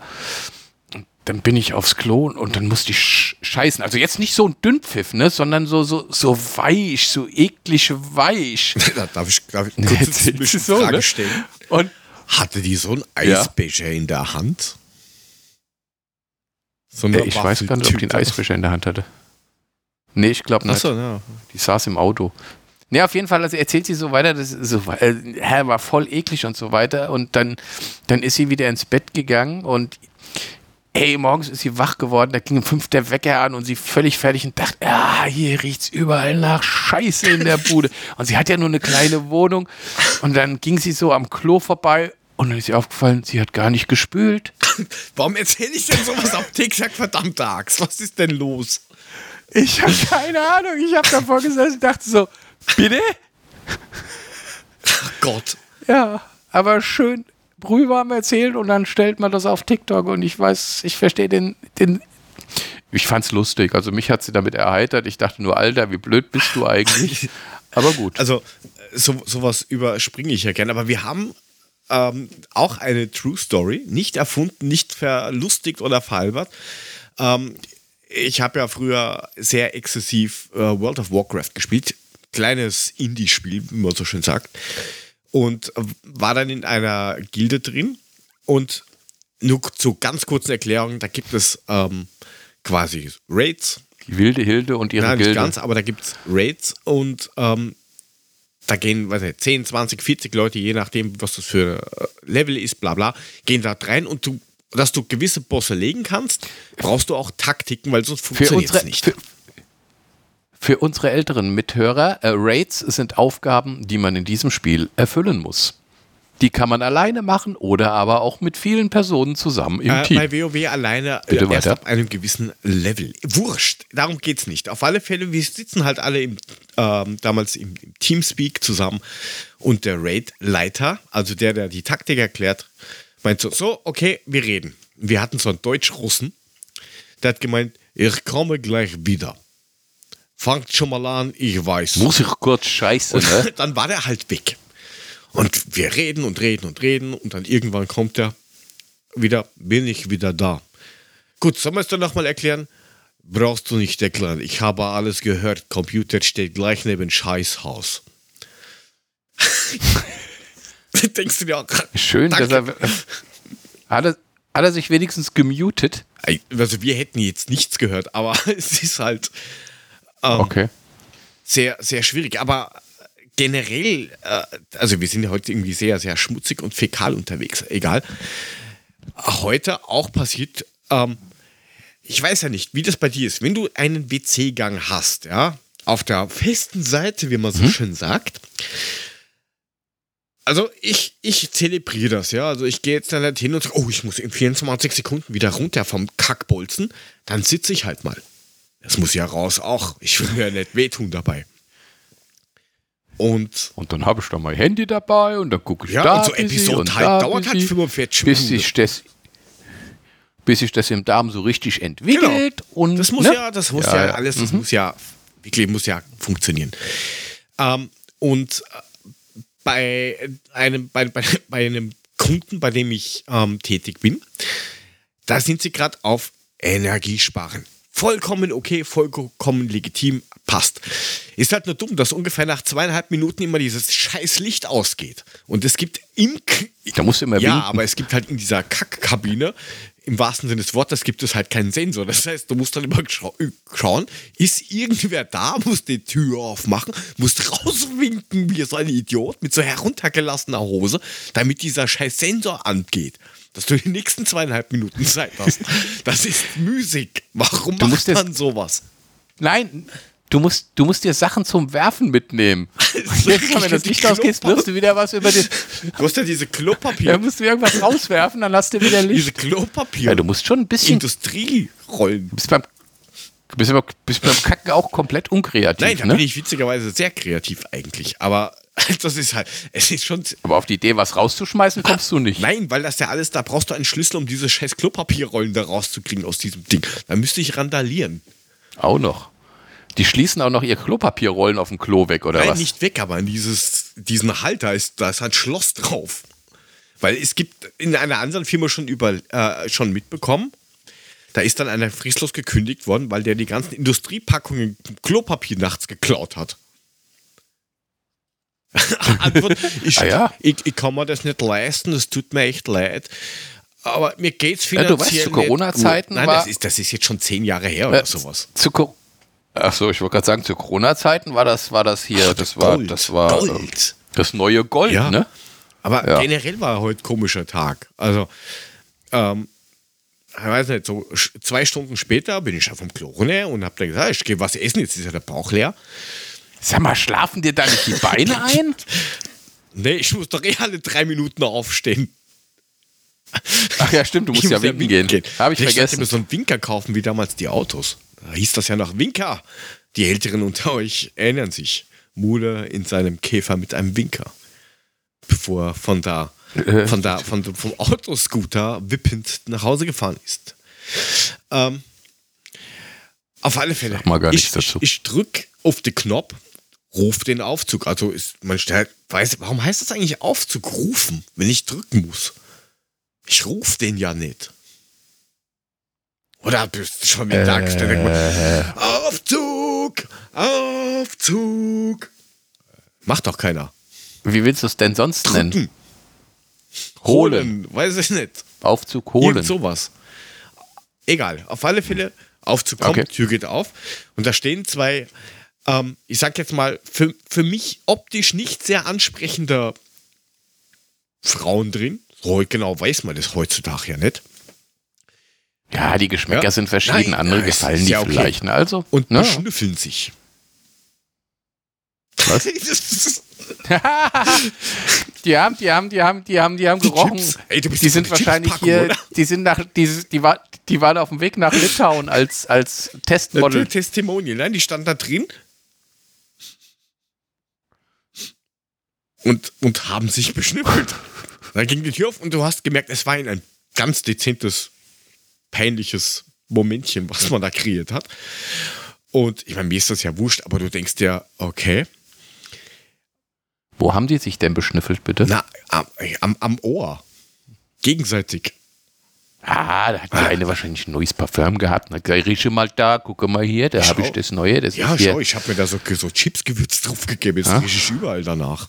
Und dann bin ich aufs Klo und dann musste ich sch- scheißen. Also jetzt nicht so ein Dünnpfiff, ne, sondern so, so, so weich, so eklig weich. Da darf ich, darf ich kurz eine du Zwischenfrage so, ne? stellen. Und Hatte die so einen Ja. Eisbecher in der Hand? So eine äh, ich weiß gar nicht, ob die einen. Eisbecher in der Hand hatte. Nee, ich glaube nicht. Achso, ja. Die saß im Auto. Ne, auf jeden Fall, also erzählt sie so weiter, das so, äh, war voll eklig und so weiter. Und dann, dann ist sie wieder ins Bett gegangen und ey, morgens ist sie wach geworden, da ging um fünf der Wecker an und sie völlig fertig und dachte, ja, hier riecht's überall nach Scheiße in der Bude. und sie hat ja nur eine kleine Wohnung. Und dann ging sie so am Klo vorbei und dann ist ihr aufgefallen, sie hat gar nicht gespült. Warum erzähle ich denn sowas auf TikTok, verdammte Axt? Was ist denn los? Ich habe keine Ahnung. Ich habe davor gesessen und dachte so, bitte? Gott. Ja, aber schön brühwarm erzählt und dann stellt man das auf TikTok und ich weiß, ich verstehe den, den. Ich fand's lustig. Also mich hat sie damit erheitert. Ich dachte nur, Alter, wie blöd bist du eigentlich? Aber gut. Also, so, sowas überspringe ich ja gerne, aber wir haben ähm, auch eine True Story, nicht erfunden, nicht verlustigt oder veralbert. Ähm, ich habe ja früher sehr exzessiv äh, World of Warcraft gespielt. Kleines Indie-Spiel, wie man so schön sagt. Und äh, war dann in einer Gilde drin. Und nur zur ganz kurzen Erklärung, da gibt es ähm, quasi Raids, Die wilde Hilde und ihre Nein, nicht Gilde. ganz, aber da gibt es Raids und ähm, da gehen, weiß nicht, 10, 20, 40 Leute, je nachdem, was das für äh, Level ist, bla bla, gehen da rein und du, dass du gewisse Bosse legen kannst, brauchst du auch Taktiken, weil sonst funktioniert es nicht. für, für unsere älteren Mithörer, äh, Raids sind Aufgaben, die man in diesem Spiel erfüllen muss. Die kann man alleine machen oder aber auch mit vielen Personen zusammen im Äh, Team. bei WoW alleine Bitte äh, erst weiter. ab einem gewissen Level. Wurscht, darum geht's nicht. Auf alle Fälle, wir sitzen halt alle im, ähm, damals im, im Teamspeak zusammen und der Raid-Leiter, also der, der die Taktik erklärt, meint so, so, okay, wir reden. Wir hatten so einen Deutsch-Russen, der hat gemeint, ich komme gleich wieder. Fangt schon mal an, ich weiß. Muss ich kurz scheiße, ne? dann war der halt weg. Und wir reden und reden und reden und dann irgendwann kommt er wieder, bin ich wieder da. Gut, sollen wir es dann nochmal erklären? Brauchst du nicht erklären. Ich habe alles gehört. Computer steht gleich neben Scheißhaus. Denkst du dir auch, Schön, dass Danke. er. Hat er, hat er sich wenigstens gemutet? also wir hätten jetzt nichts gehört, aber es ist halt ähm, Okay. sehr, sehr schwierig. Aber generell, äh, also wir sind ja heute irgendwie sehr, sehr schmutzig und fäkal unterwegs, egal. Heute auch passiert, ähm, ich weiß ja nicht, wie das bei dir ist, wenn du einen WC-Gang hast, ja, auf der festen Seite, wie man so schön sagt. Also ich, ich zelebriere das, ja. Also ich gehe jetzt dann halt hin und sage, oh, ich muss in 24 Sekunden wieder runter vom Kackbolzen. Dann sitze ich halt mal. Das muss ja raus auch. Ich will mir ja nicht wehtun dabei. Und Und dann habe ich da mein Handy dabei und dann gucke ich ja, da und so Episode und halt da dauert halt bisschen, 45 bis Minuten. sich das bis sich das im Darm so richtig entwickelt. Und, Das muss ne? ja, das muss Ja, ja, alles, das muss ja, wirklich muss ja funktionieren. Ähm, und äh, bei einem, bei, bei, bei einem Kunden, bei dem ich ähm, tätig bin, da sind sie gerade auf Energiesparen. Vollkommen okay, vollkommen legitim, passt. Ist halt nur dumm, dass ungefähr nach zweieinhalb Minuten immer dieses scheiß Licht ausgeht. Und es gibt im, K- Da musst du immer ja, winken. aber es gibt halt in dieser Kackkabine, im wahrsten Sinne des Wortes, gibt es halt keinen Sensor. Das heißt, du musst dann immer schau schauen, ist irgendwer da, musst die Tür aufmachen, musst rauswinken wie so ein Idiot mit so heruntergelassener Hose, damit dieser scheiß Sensor angeht. Dass du die nächsten zweieinhalb Minuten Zeit hast. Das ist müßig. Warum Du macht man sowas? Nein, du musst, du musst dir Sachen zum Werfen mitnehmen. Jetzt, wenn das Licht ausgeht, wirst du wieder was über den. Du hast ja diese Klopapier, Da musst du irgendwas rauswerfen, dann lass dir wieder diese Licht. Klopapier, Ja, du musst schon ein bisschen. Industrierollen. Du bist beim, du bist, aber- bist beim Kacken auch komplett unkreativ. Nein, da ne? bin ich witzigerweise sehr kreativ eigentlich. Aber das ist halt, es ist schon. aber auf die Idee, was rauszuschmeißen, kommst du nicht. Nein, weil das ja alles, da brauchst du einen Schlüssel, um diese scheiß Klopapierrollen da rauszukriegen aus diesem Ding. Da müsste ich randalieren. Auch noch. Die schließen auch noch ihr Klopapierrollen auf dem Klo weg, oder Nein, was? nicht weg, aber in dieses, diesen Halter ist, da ist ein Schloss drauf. Weil es gibt in einer anderen Firma schon über, äh, schon mitbekommen, da ist dann einer fristlos gekündigt worden, weil der die ganzen Industriepackungen Klopapier nachts geklaut hat. Antwort, ich, Ah ja? ich, ich kann mir das nicht leisten, das tut mir echt leid. Aber mir geht's Ja, finanziell du weißt, zu Corona-Zeiten. Nein, war- das ist, das ist jetzt schon zehn Jahre her oder Äh, sowas. Zu Ach so, ich wollte gerade sagen, zu Corona-Zeiten war das, war das hier, das war, Gold, das war ähm, Gold. das neue Gold, Ja. ne? Aber Ja. generell war heute ein komischer Tag. Also, ähm, ich weiß nicht, so zwei Stunden später bin ich schon vom Klo runter und hab dann gesagt, ich gehe was essen, jetzt ist ja der Bauch leer. Sag mal, schlafen dir da nicht die Beine ein? Nee, ich muss doch eh alle drei Minuten aufstehen. Ach ja, stimmt, du musst Ich ja muss winken gehen. Habe ich Ich vergessen. mir so einen Winker kaufen, wie damals die Autos. Da hieß das ja noch Winker. Die Älteren unter euch erinnern sich. Mude in seinem Käfer mit einem Winker. Bevor er von da, Äh. von da, von, vom Autoscooter wippend nach Hause gefahren ist. Ähm, auf alle Fälle. Sag mal gar ich, dazu. Ich, ich drück auf den Knopf, ruf den Aufzug. Also ist, man stellt, weiß, warum heißt das eigentlich Aufzug rufen, wenn ich drücken muss? Ich ruf den ja nicht. Oder bist du schon? Dann denkt Äh. Aufzug! Aufzug! Macht doch keiner. Wie willst du es denn sonst nennen? Drücken. Holen. Weiß ich nicht. Aufzug holen. Irgend sowas. Egal. Auf alle Fälle, Aufzug kommt, Okay. Tür geht auf. Und da stehen zwei, ähm, ich sag jetzt mal, für, für mich optisch nicht sehr ansprechender Frauen drin. So genau weiß man das heutzutage ja nicht. Ja, die Geschmäcker Ja. sind verschieden. Nein, Andere gefallen die ja okay. vielleicht. Ne? Also, Und ne? beschnüffeln sich. Was? die haben, die haben, die haben, die haben, die haben Die gerochen. Chips. Ey, du bist die sind wahrscheinlich hier, oder? die sind nach, die, die, war, die waren auf dem Weg nach Litauen als, als Testmodel. Testimonial, nein, die stand da drin. Und, und haben sich beschnüffelt. Dann ging die Tür auf und du hast gemerkt, es war ein ganz dezentes, peinliches Momentchen, was man da kreiert hat. Und ich meine, mir ist das ja wurscht, aber du denkst dir, okay, Wo haben die sich denn beschnüffelt, bitte? na, am, am, am Ohr. Gegenseitig. Ah, da hat die eine wahrscheinlich ein neues Parfüm gehabt. Na, rieche mal da, gucke mal hier, da habe ich das Neue. Das Ja, schau, ich habe mir da so, so Chipsgewürz draufgegeben. Jetzt Ah. rieche ich überall danach.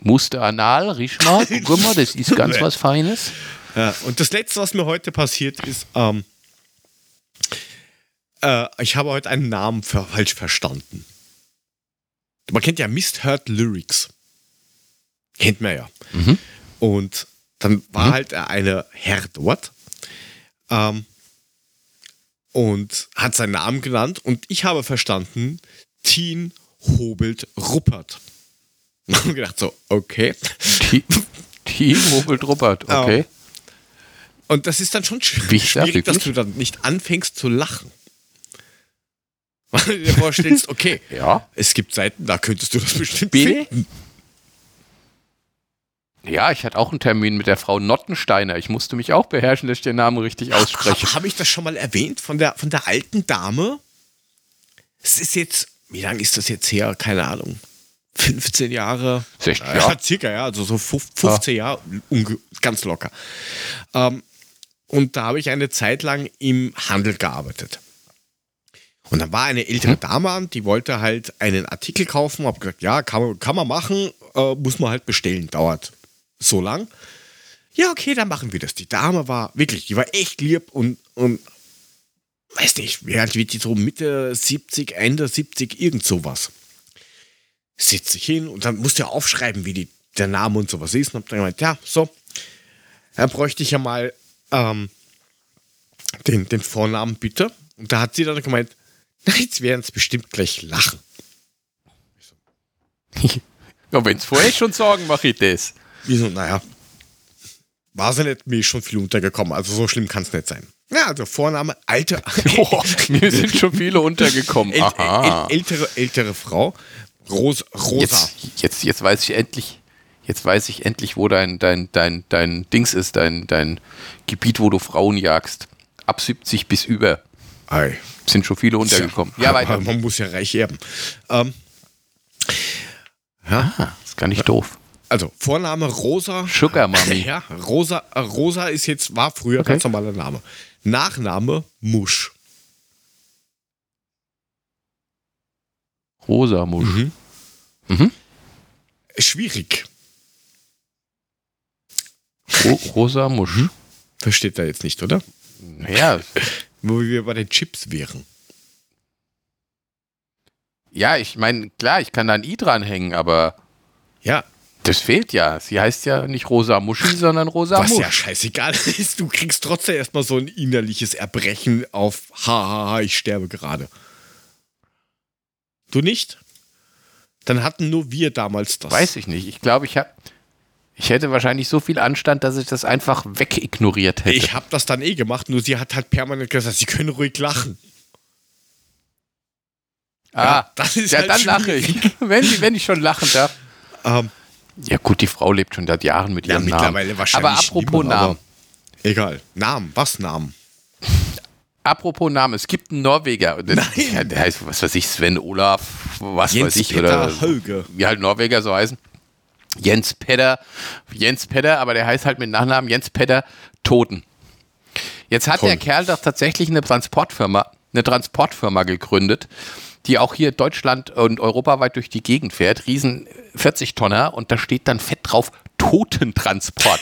Muster anal, riech mal, guck mal, das ist ganz was Feines. Ja, und das Letzte, was mir heute passiert ist, ähm, äh, ich habe heute einen Namen falsch verstanden. Man kennt ja Mistheard Lyrics. Kennt man ja. Mhm. Und dann war Mhm. halt eine Herr dort ähm, und hat seinen Namen genannt und ich habe verstanden, Teen Hobelt Ruppert. Und gedacht so, okay. Die Hobelt Ruppert, okay. Und das ist dann schon sch Wie ich da schwierig, dass du dann nicht anfängst zu lachen. Weil du dir vorstellst, okay, Ja. es gibt Seiten, da könntest du das bestimmt Bitte? finden. Ja, ich hatte auch einen Termin mit der Frau Nottensteiner. Ich musste mich auch beherrschen, dass ich den Namen richtig ausspreche. Habe hab ich das schon mal erwähnt von der, von der alten Dame? Es ist jetzt, wie lange ist das jetzt her? Keine Ahnung. 15 Jahre. 16 ja, Jahre. circa, ja, also so 15 Jahre, unge- ganz locker. Ähm, und da habe ich eine Zeit lang im Handel gearbeitet. Und dann war eine ältere Dame an, die wollte halt einen Artikel kaufen, habe gesagt, ja, kann man, kann man machen, äh, muss man halt bestellen, dauert so lang. Ja, okay, dann machen wir das. Die Dame war wirklich, die war echt lieb und, und weiß nicht, wie alt wird die so Mitte 70, Ende 70, irgend sowas. Sitzt sich hin und dann musste er aufschreiben, wie die, der Name und sowas ist. Und hab dann gemeint, ja, so, dann bräuchte ich ja mal ähm, den, den Vornamen bitte. Und da hat sie dann gemeint, na, jetzt werden es bestimmt gleich lachen. Ja, wenn es vorher schon Sorgen mache ich das. Wieso, naja, war sie nicht, mir ist schon viel untergekommen. Also so schlimm kann es nicht sein. Ja, also Vorname, alte, Boah, mir sind schon viele untergekommen. äl, Aha. äl, ältere, ältere Frau, Ros, Rosa. Jetzt, jetzt, jetzt weiß ich endlich, jetzt weiß ich endlich, wo dein, dein, dein, dein Dings ist, dein, dein Gebiet, wo du Frauen jagst. Ab 70 bis über Ei. sind schon viele untergekommen. Ja, weiter. Man muss ja reich erben. Ähm, Ah, ist gar nicht doof. also Vorname Rosa. Sugar Mami. Ja, Rosa, äh, Rosa ist jetzt, war früher Okay. ganz normaler Name. Nachname Musch. Rosa Musch. Mhm. Mhm. Schwierig. Ro Rosa Musch. Versteht er jetzt nicht, oder? Ja, Wo wir bei den Chips wären. ja, ich meine, klar, ich kann da ein I dranhängen, aber Ja, das fehlt ja. Sie heißt ja nicht Rosa Muschi, sondern Rosa was Musch. ja scheißegal ist. Du kriegst trotzdem erstmal so ein innerliches Erbrechen auf Hahaha, ich sterbe gerade. Du nicht? Dann hatten nur wir damals das. Weiß ich nicht. Ich glaube, ich habe. Ich hätte wahrscheinlich so viel Anstand, dass ich das einfach wegignoriert hätte. Ich habe das dann eh gemacht, nur sie hat halt permanent gesagt, sie können ruhig lachen. ah, Ja, das ist ja, halt dann lache ich. wenn, wenn ich schon lachen darf. Ähm, Ja, gut, die Frau lebt schon seit Jahren mit ja, ihrem Namen. mittlerweile wahrscheinlich. Aber apropos Namen. aber Egal. Namen, was Namen? Apropos Namen, es gibt einen Norweger. Der, Nein. der heißt, was weiß ich, Sven Olaf, was Jens weiß ich. Peter oder Hauge. Wie halt Norweger so heißen. Jens Pedder. Jens Pedder, aber der heißt halt mit Nachnamen Jens Pedder Toten. Jetzt hat Toll. der Kerl doch tatsächlich eine Transportfirma, eine Transportfirma gegründet, die auch hier Deutschland und europaweit durch die Gegend fährt. Riesen 40 Tonner und da steht dann fett drauf Totentransport.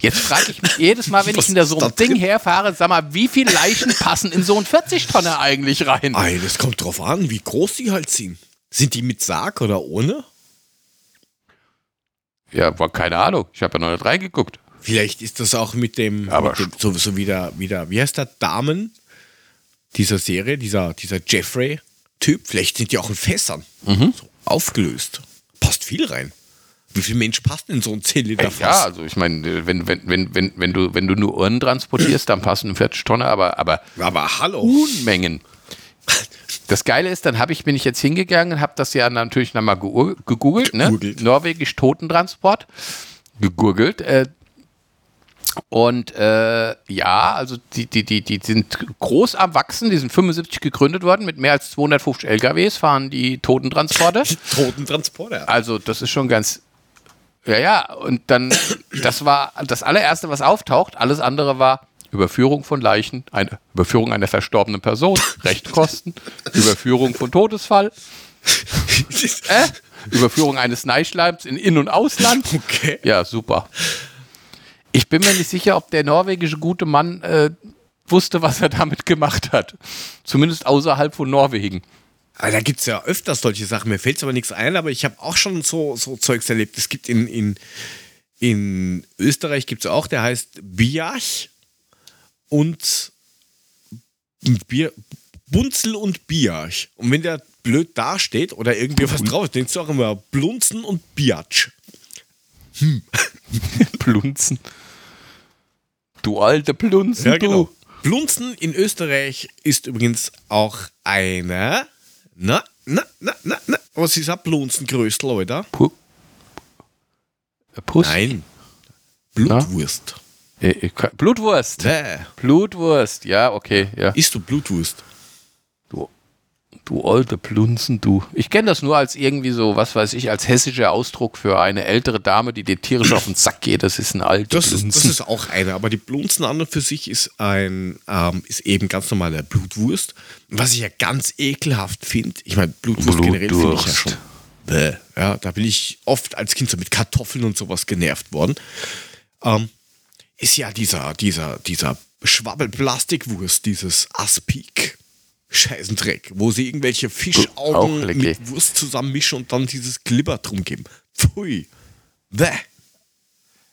Jetzt frage ich mich jedes Mal, wenn Was ich ist so einem Ding herfahre, sag mal, wie viele Leichen passen in so einen 40-Tonner eigentlich rein? Ei, das kommt drauf an, wie groß die halt sind. Sind die mit Sarg oder ohne? Ja, war keine Ahnung. Ich habe ja noch nicht reingeguckt. Vielleicht ist das auch mit dem, Aber mit dem so, so wieder, wieder, wie heißt der, Damen dieser Serie, dieser, dieser Jeffrey-Typ. Vielleicht sind die auch in Fässern. Mhm. So aufgelöst. Passt viel rein. Wie viel Mensch passt in so ein 10 Liter Fass? Ja, also ich meine, wenn, wenn, wenn, wenn, wenn, du, wenn du nur Urnen transportierst, dann passen 40 Tonner, aber, aber Aber hallo. Unmengen. Das Geile ist, dann habe ich, bin ich jetzt hingegangen und habe das ja natürlich nochmal gegoogelt, ne? Norwegisch Totentransport. Gegurgelt. Äh, und äh, ja, also die, die, die, die sind groß am Wachsen, die sind 75 gegründet worden, mit mehr als 250 LKWs fahren die Totentransporte. Totentransporter. Also, das ist schon ganz. Ja, ja, und dann, das war das allererste, was auftaucht. Alles andere war Überführung von Leichen, eine Überführung einer verstorbenen Person, Rechtkosten, Überführung von Todesfall, äh, Überführung eines Neischleims in In- und Ausland. Okay. Ja, super. Ich bin mir nicht sicher, ob der norwegische gute Mann äh, wusste, was er damit gemacht hat. Zumindest außerhalb von Norwegen. Aber da gibt es ja öfters solche Sachen. Mir fällt aber nichts ein, aber ich habe auch schon so, so Zeugs erlebt. Es gibt in, in, in Österreich gibt es auch, der heißt Biach und Bier, Bunzel und Biach. Und wenn der blöd dasteht oder irgendwie was drauf ist, denkst du auch immer Blunzen und Biatsch. Plunzen. Du alte Plunzen, Ja, genau. du. Blunzen in Österreich ist übrigens auch eine. Na, na, na, na, na. Was ist ein Blunzengrößel, Leute? Pu Puss? Nein. Blutwurst. Äh, äh, Blutwurst. Bäh. Blutwurst, ja, okay, ja. Isst du Blutwurst? Du, du alte Plunzen, du. Ich kenne das nur als irgendwie so, was weiß ich, als hessischer Ausdruck für eine ältere Dame, die dir tierisch auf den Sack geht. Das ist ein alter Das ist, das ist auch eine, aber die Blunzen an und für sich ist ein, ähm, ist eben ganz normaler Blutwurst. Was ich ja ganz ekelhaft finde, ich meine, Blutwurst, generell finde ich ja Blutwurst. schon. Bäh. Ja, da bin ich oft als Kind so mit Kartoffeln und sowas genervt worden. Ähm, ist ja dieser, dieser, dieser Schwabbelplastikwurst, dieses Aspik. Scheißendreck, wo sie irgendwelche Fischaugen mit Wurst zusammenmischen und dann dieses Glibber drum geben. Pfui. Bäh.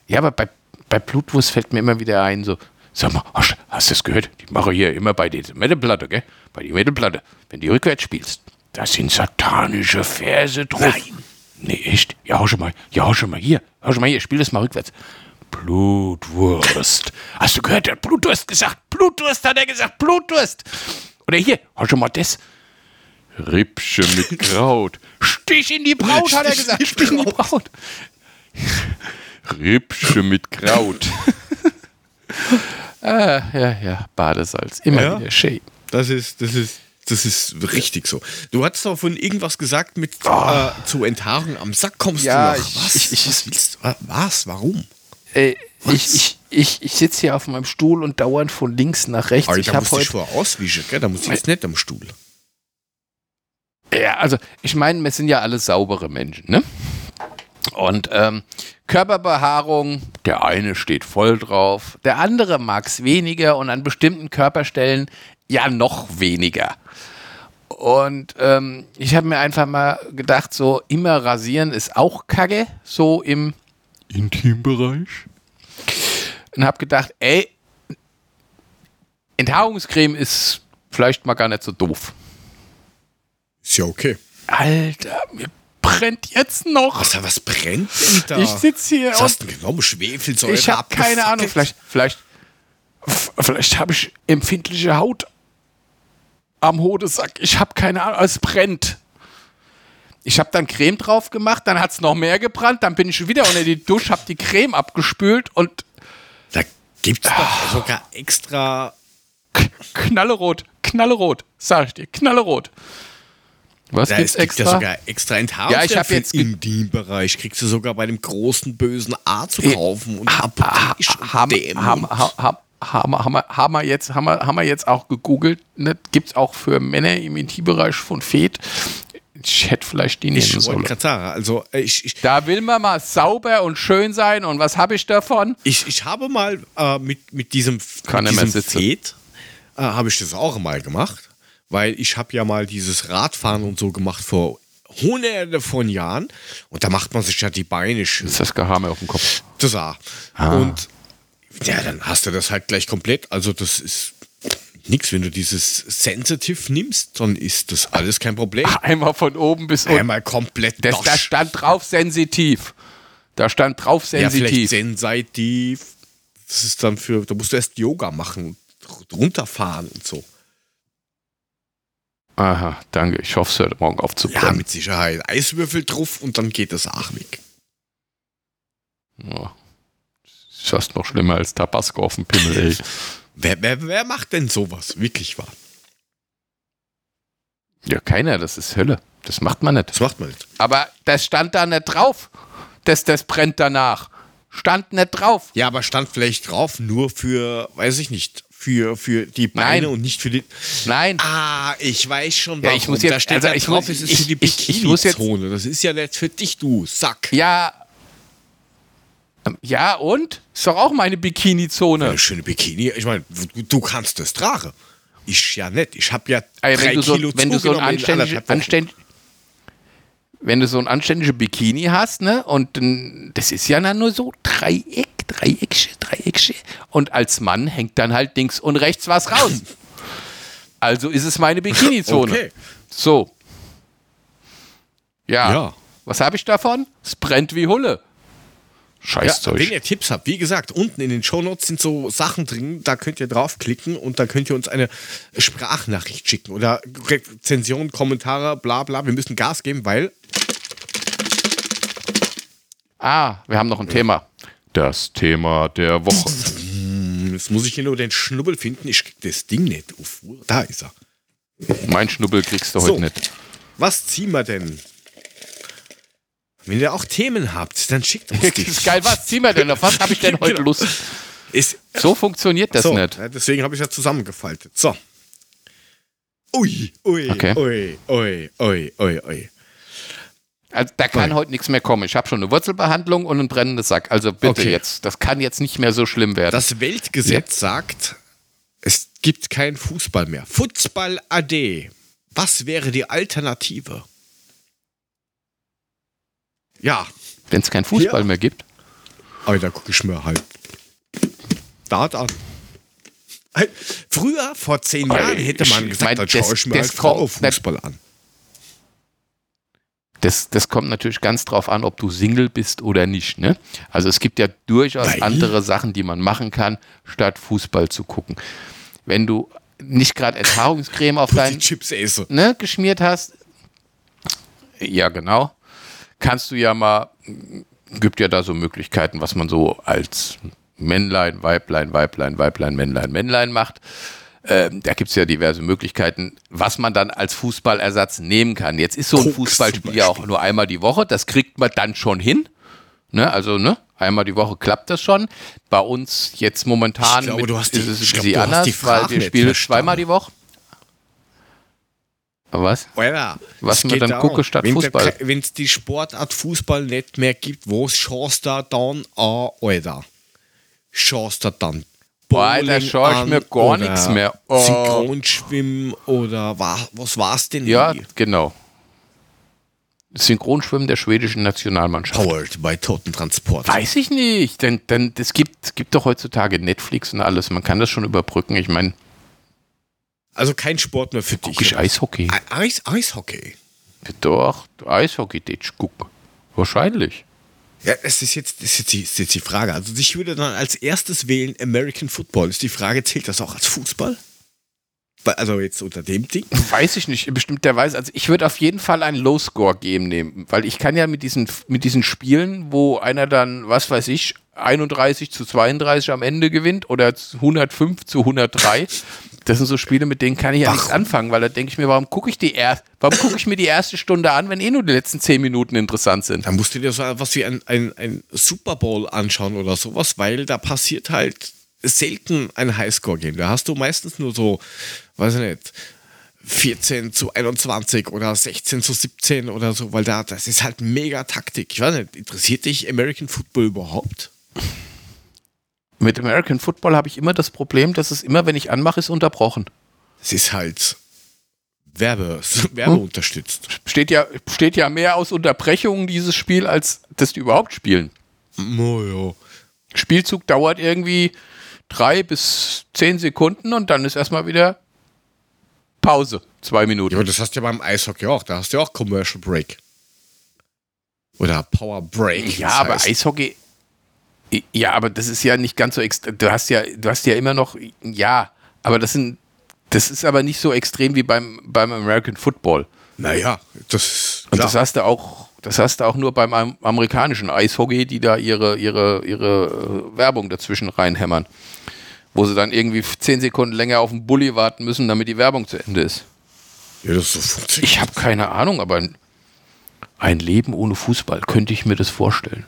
Ja, aber bei, bei Blutwurst fällt mir immer wieder ein, so, sag mal, hast, hast du das gehört? Die machen hier immer bei dieser Metalplatte, gell? Bei der Metalplatte, wenn du rückwärts spielst, da sind satanische Verse drauf. Nein. Nee, echt? Ja, hau schon mal, ja, hau schon mal hier, hau schon mal hier, spiel das mal rückwärts. Blutwurst. Hast du gehört, der hat Blutwurst gesagt? Blutwurst hat er gesagt, Blutwurst. Oder hier, hau schon mal das. Rippsche mit Kraut. Stich in die Braut, hat er Stich in gesagt. die Stich in die Braut. Rippsche mit Kraut. ah, ja, ja, Badesalz. Immer Ja. wieder schön. Das ist, das ist, das ist richtig so. Du hattest doch von irgendwas gesagt mit Oh. äh, zu Enthaarung am Sack kommst Ja, du noch. was? ich- ich- was willst du? Was? Warum? Äh, ich ich, ich, ich sitze hier auf meinem Stuhl und dauernd von links nach rechts. Aber ich habe heute. vorher auswischen, gell? Da muss ich jetzt nicht am Stuhl. Ja, also ich meine, wir sind ja alle saubere Menschen, ne? Und ähm, Körperbehaarung, der eine steht voll drauf, der andere mag es weniger und an bestimmten Körperstellen ja noch weniger. Und ähm, ich habe mir einfach mal gedacht, so immer rasieren ist auch Kacke, so im Intimbereich. Und habe gedacht, ey, Enthaarungscreme ist vielleicht mal gar nicht so doof. Ist ja okay. Alter, mir brennt jetzt noch. Was, was brennt denn da? Ich sitze hier Was hast du genommen? Schwefelsäure? ich habe keine Ahnung. Vielleicht, vielleicht, vielleicht habe ich empfindliche Haut am Hodesack. Ich habe keine Ahnung. Es brennt. Ich habe dann Creme drauf gemacht, dann hat es noch mehr gebrannt, dann bin ich wieder unter die Dusche, habe die Creme abgespült und Da gibt's doch sogar extra. knallerot, knallerot, sag ich dir, knallerot. Was Da gibt's es gibt ja extra? sogar extra Enthaarung. Ja, ich hab jetzt dem Bereich kriegst du sogar bei dem großen bösen A zu kaufen und haben, wir- jetzt, haben, wir, haben wir jetzt auch gegoogelt. Ne? Gibt es auch für Männer im Intimbereich von Fed. Ich hätte vielleicht die Ich nehmen wollte sollen. sagen, also äh, ich, ich, Da will man mal sauber und schön sein. Und was habe ich davon? ich, ich habe mal äh, mit, mit diesem, Kann mit nicht diesem. Fed, äh, habe ich das auch mal gemacht, weil ich habe ja mal dieses Radfahren und so gemacht vor hunderte von Jahren und da macht man sich ja die Beine schön. Das ist das Gehamme auf dem Kopf. Das. Ah. Und ja, dann hast du das halt gleich komplett. Also das ist nichts, wenn du dieses Sensitive nimmst, dann ist das alles kein Problem. Einmal von oben bis unten. Einmal komplett Das, da stand drauf sensitiv. Da stand drauf Ja, vielleicht sensitiv. sensitiv. Das ist dann für, da musst du erst Yoga machen, runterfahren und so. Aha, danke. Ich hoffe, es hört morgen auf zu Ja, mit Sicherheit. Eiswürfel drauf und dann geht das auch weg. Ja. Ist fast noch schlimmer als Tabasco auf dem Pimmel, ey. Wer, wer, wer macht denn sowas? Wirklich wahr. Ja, keiner, das ist Hölle. Das macht man nicht. Das macht man nicht. Aber das stand da nicht drauf, dass das brennt danach. Stand nicht drauf. Ja, aber stand vielleicht drauf, nur für, weiß ich nicht, für, für die Beine Nein. und nicht für die. Nein. Ah, ich weiß schon, Ja, warum. ich muss jetzt- da steht also da ich drauf, muss- es ist ich- für die ich- ich muss jetzt- Bikini-Zone. Das ist ja nicht für dich, du Sack. Ja. Ähm, Ja, und? Ist doch auch meine Bikini-Zone. Eine schöne Bikini. Ich meine, du, kannst das tragen. Ich ja nicht. Ich habe ja drei wenn du so, Kilo wenn du so ein zugenommen in anständig, anderthalb Wochen. anständ, wenn du so ein anständiges Bikini hast, ne, und das ist ja dann nur so Dreieck, Dreieckche, Dreieckche, und als Mann hängt dann halt links und rechts was raus. also ist es meine Bikini-Zone. Okay. So. Ja. Ja. Was habe ich davon? Es brennt wie Hulle. Ja, Scheißzeug. wenn ihr Tipps habt, wie gesagt, unten in den Shownotes sind so Sachen drin, da könnt ihr draufklicken und da könnt ihr uns eine Sprachnachricht schicken oder Rezensionen, Kommentare, bla bla. Wir müssen Gas geben, weil Ah, wir haben noch ein Thema. Das Thema der Woche. Jetzt muss ich hier nur den Schnubbel finden. Ich krieg das Ding nicht auf. Da ist er. Mein Schnubbel kriegst du So. heute nicht. Was ziehen wir denn? Wenn ihr auch Themen habt, dann schickt uns Das die. ist geil. Was ziehen wir denn? Auf was habe ich denn heute Genau. Lust? Ist, So funktioniert das so, nicht. ja, deswegen habe ich ja zusammengefaltet. So. Ui, ui, Okay. ui, ui, ui, ui, ui. Also, da kann Ui. heute nichts mehr kommen. Ich habe schon eine Wurzelbehandlung und einen brennenden Sack. Also bitte Okay. jetzt. Das kann jetzt nicht mehr so schlimm werden. Das Weltgesetz sagt, es gibt keinen Fußball mehr. Fußball AD. Was wäre die Alternative? Ja, Wenn es keinen Fußball Ja. mehr gibt. aber da gucke ich mir halt Dart an. Halt, Früher, vor zehn Jahren, hätte man ich gesagt, mein, dann schaue ich mir das kommt- Frau Fußball an. Das, das kommt natürlich ganz drauf an, ob du Single bist oder nicht. Ne? Also es gibt ja durchaus Weil? andere Sachen, die man machen kann, statt Fußball zu gucken. Wenn du nicht gerade Enthaarungscreme auf Die dein Chips esse. ne, geschmiert hast, ja genau, kannst du ja mal, gibt ja da so Möglichkeiten, was man so als Männlein, Weiblein, Weiblein, Weiblein, Männlein, Männlein macht. Ähm, da gibt es ja diverse Möglichkeiten, was man dann als Fußballersatz nehmen kann. Jetzt ist so ein Koks Fußballspiel ja auch nur einmal die Woche, das kriegt man dann schon hin. Ne, also ne, einmal die Woche klappt das schon. Bei uns jetzt momentan glaube, du hast die- ist es ein bisschen anders, weil wir spielen zweimal die Woche. Was? Voilà. Was Es man geht dann darum, gucke statt wenn Fußball. Wenn es die Sportart Fußball nicht mehr gibt, wo schaust du dann an, Alter? Schaust du dann Bowling schau ich an mir gar nichts mehr. Oh. Synchronschwimmen oder wa was war's denn? Ja, nie? genau. Synchronschwimmen der schwedischen Nationalmannschaft. Powered by Totentransport. Weiß ich nicht, denn, denn es gibt, es gibt doch heutzutage Netflix und alles. Man kann das schon überbrücken. Ich meine, Also kein Sport mehr für dich. guck ich Eishockey. E- Eis, Eishockey. Doch, Eishockey, dich guck. Wahrscheinlich. Ja, das ist jetzt, ist jetzt, die, ist jetzt die Frage. Also ich würde dann als erstes wählen American Football. Ist die Frage, zählt das auch als Fußball? Also jetzt unter dem Ding? Weiß ich nicht, bestimmt der weiß. Also ich würde auf jeden Fall ein Low-Score-Game nehmen, weil ich kann ja mit diesen, mit diesen Spielen, wo einer dann, was weiß ich, 31 zu 32 am Ende gewinnt oder 105 zu 103. Das sind so Spiele, mit denen kann ich ja nichts Warum? anfangen, weil da denke ich mir, warum gucke ich die erst, warum gucke ich mir die erste Stunde an, wenn eh nur die letzten 10 Minuten interessant sind? Da musst du dir so was wie ein, ein, ein Super Bowl anschauen oder sowas, weil da passiert halt selten ein Highscore-Game. Da hast du meistens nur so, weiß ich nicht, 14 zu 21 oder 16 zu 17 oder so, weil da, das ist halt mega Taktik. Ich weiß nicht, interessiert dich American Football überhaupt? Mit American Football habe ich immer das Problem, dass es immer, wenn ich anmache, ist unterbrochen. Es ist halt Werbe, werbeunterstützt. Steht ja, steht ja mehr aus Unterbrechungen dieses Spiel, als dass die überhaupt spielen. Ja. Spielzug dauert irgendwie drei bis zehn Sekunden und dann ist erstmal wieder Pause. Zwei Ja, Minuten. aber das hast du ja beim Eishockey auch. Da hast du ja auch Commercial Break. Oder Power Break. Ja, aber heißt. Eishockey. Ja, aber das ist ja nicht ganz so extrem. Du hast ja, du hast ja immer noch, ja, aber das sind, das ist aber nicht so extrem wie beim, beim American Football. Naja, das ist. Und klar. das hast du auch, das hast du auch nur beim am- amerikanischen Eishockey, die da ihre, ihre, ihre äh, Werbung dazwischen reinhämmern. Wo sie dann irgendwie zehn Sekunden länger auf den Bulli warten müssen, damit die Werbung zu Ende ist. ja, das so funktioniert. Ich habe keine Ahnung, aber ein, ein Leben ohne Fußball, könnte ich mir das vorstellen.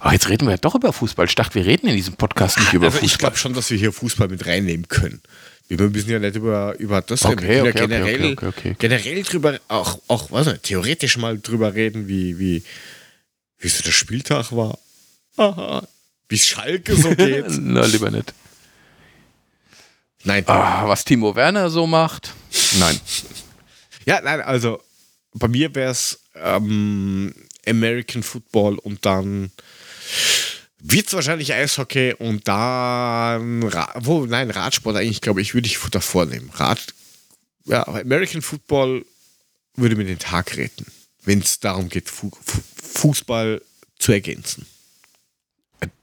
Ach, jetzt reden wir ja doch über Fußball. Ich dachte, wir reden in diesem Podcast nicht über also ich Fußball. glaube schon, dass wir hier Fußball mit reinnehmen können. Wir müssen ja nicht über, über das Okay, reden. Wir okay, können ja okay, generell, okay, okay, okay. generell drüber, auch, auch was nicht, theoretisch mal drüber reden, wie, wie, wie so der Spieltag war. Aha. Wie Schalke so geht. Na, lieber nicht. Nein, Ah, was Timo Werner so macht? Nein. Ja, nein, also bei mir wäre es ähm, American Football und dann wird es wahrscheinlich Eishockey und dann, Ra wo, nein, Radsport eigentlich, glaube ich, würde ich davor nehmen. Rad, ja, American Football würde mir den Tag retten, wenn es darum geht, Fu Fu Fußball zu ergänzen.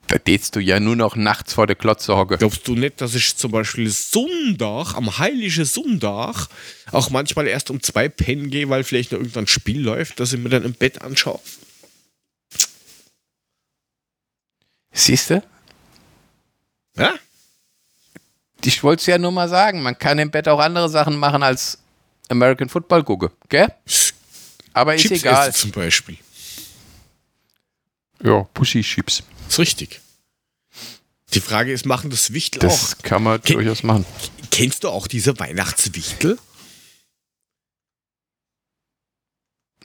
Da tätst du ja nur noch nachts vor der Klotze hocke. Glaubst du nicht, dass ich zum Beispiel Sonntag, am heiligen Sonntag, auch manchmal erst um zwei pennen gehe, weil vielleicht noch irgendein Spiel läuft, das ich mir dann im Bett anschaue? Siehst du? Ja? Ich wollte es ja nur mal sagen, man kann im Bett auch andere Sachen machen als American Football gucken, gell? Aber ist Chips egal. essen zum Beispiel. Ja, Pussy Chips. ist richtig. Die Frage ist, machen das Wichtel Das auch? kann man Ke- durchaus machen. Kennst du auch diese Weihnachtswichtel?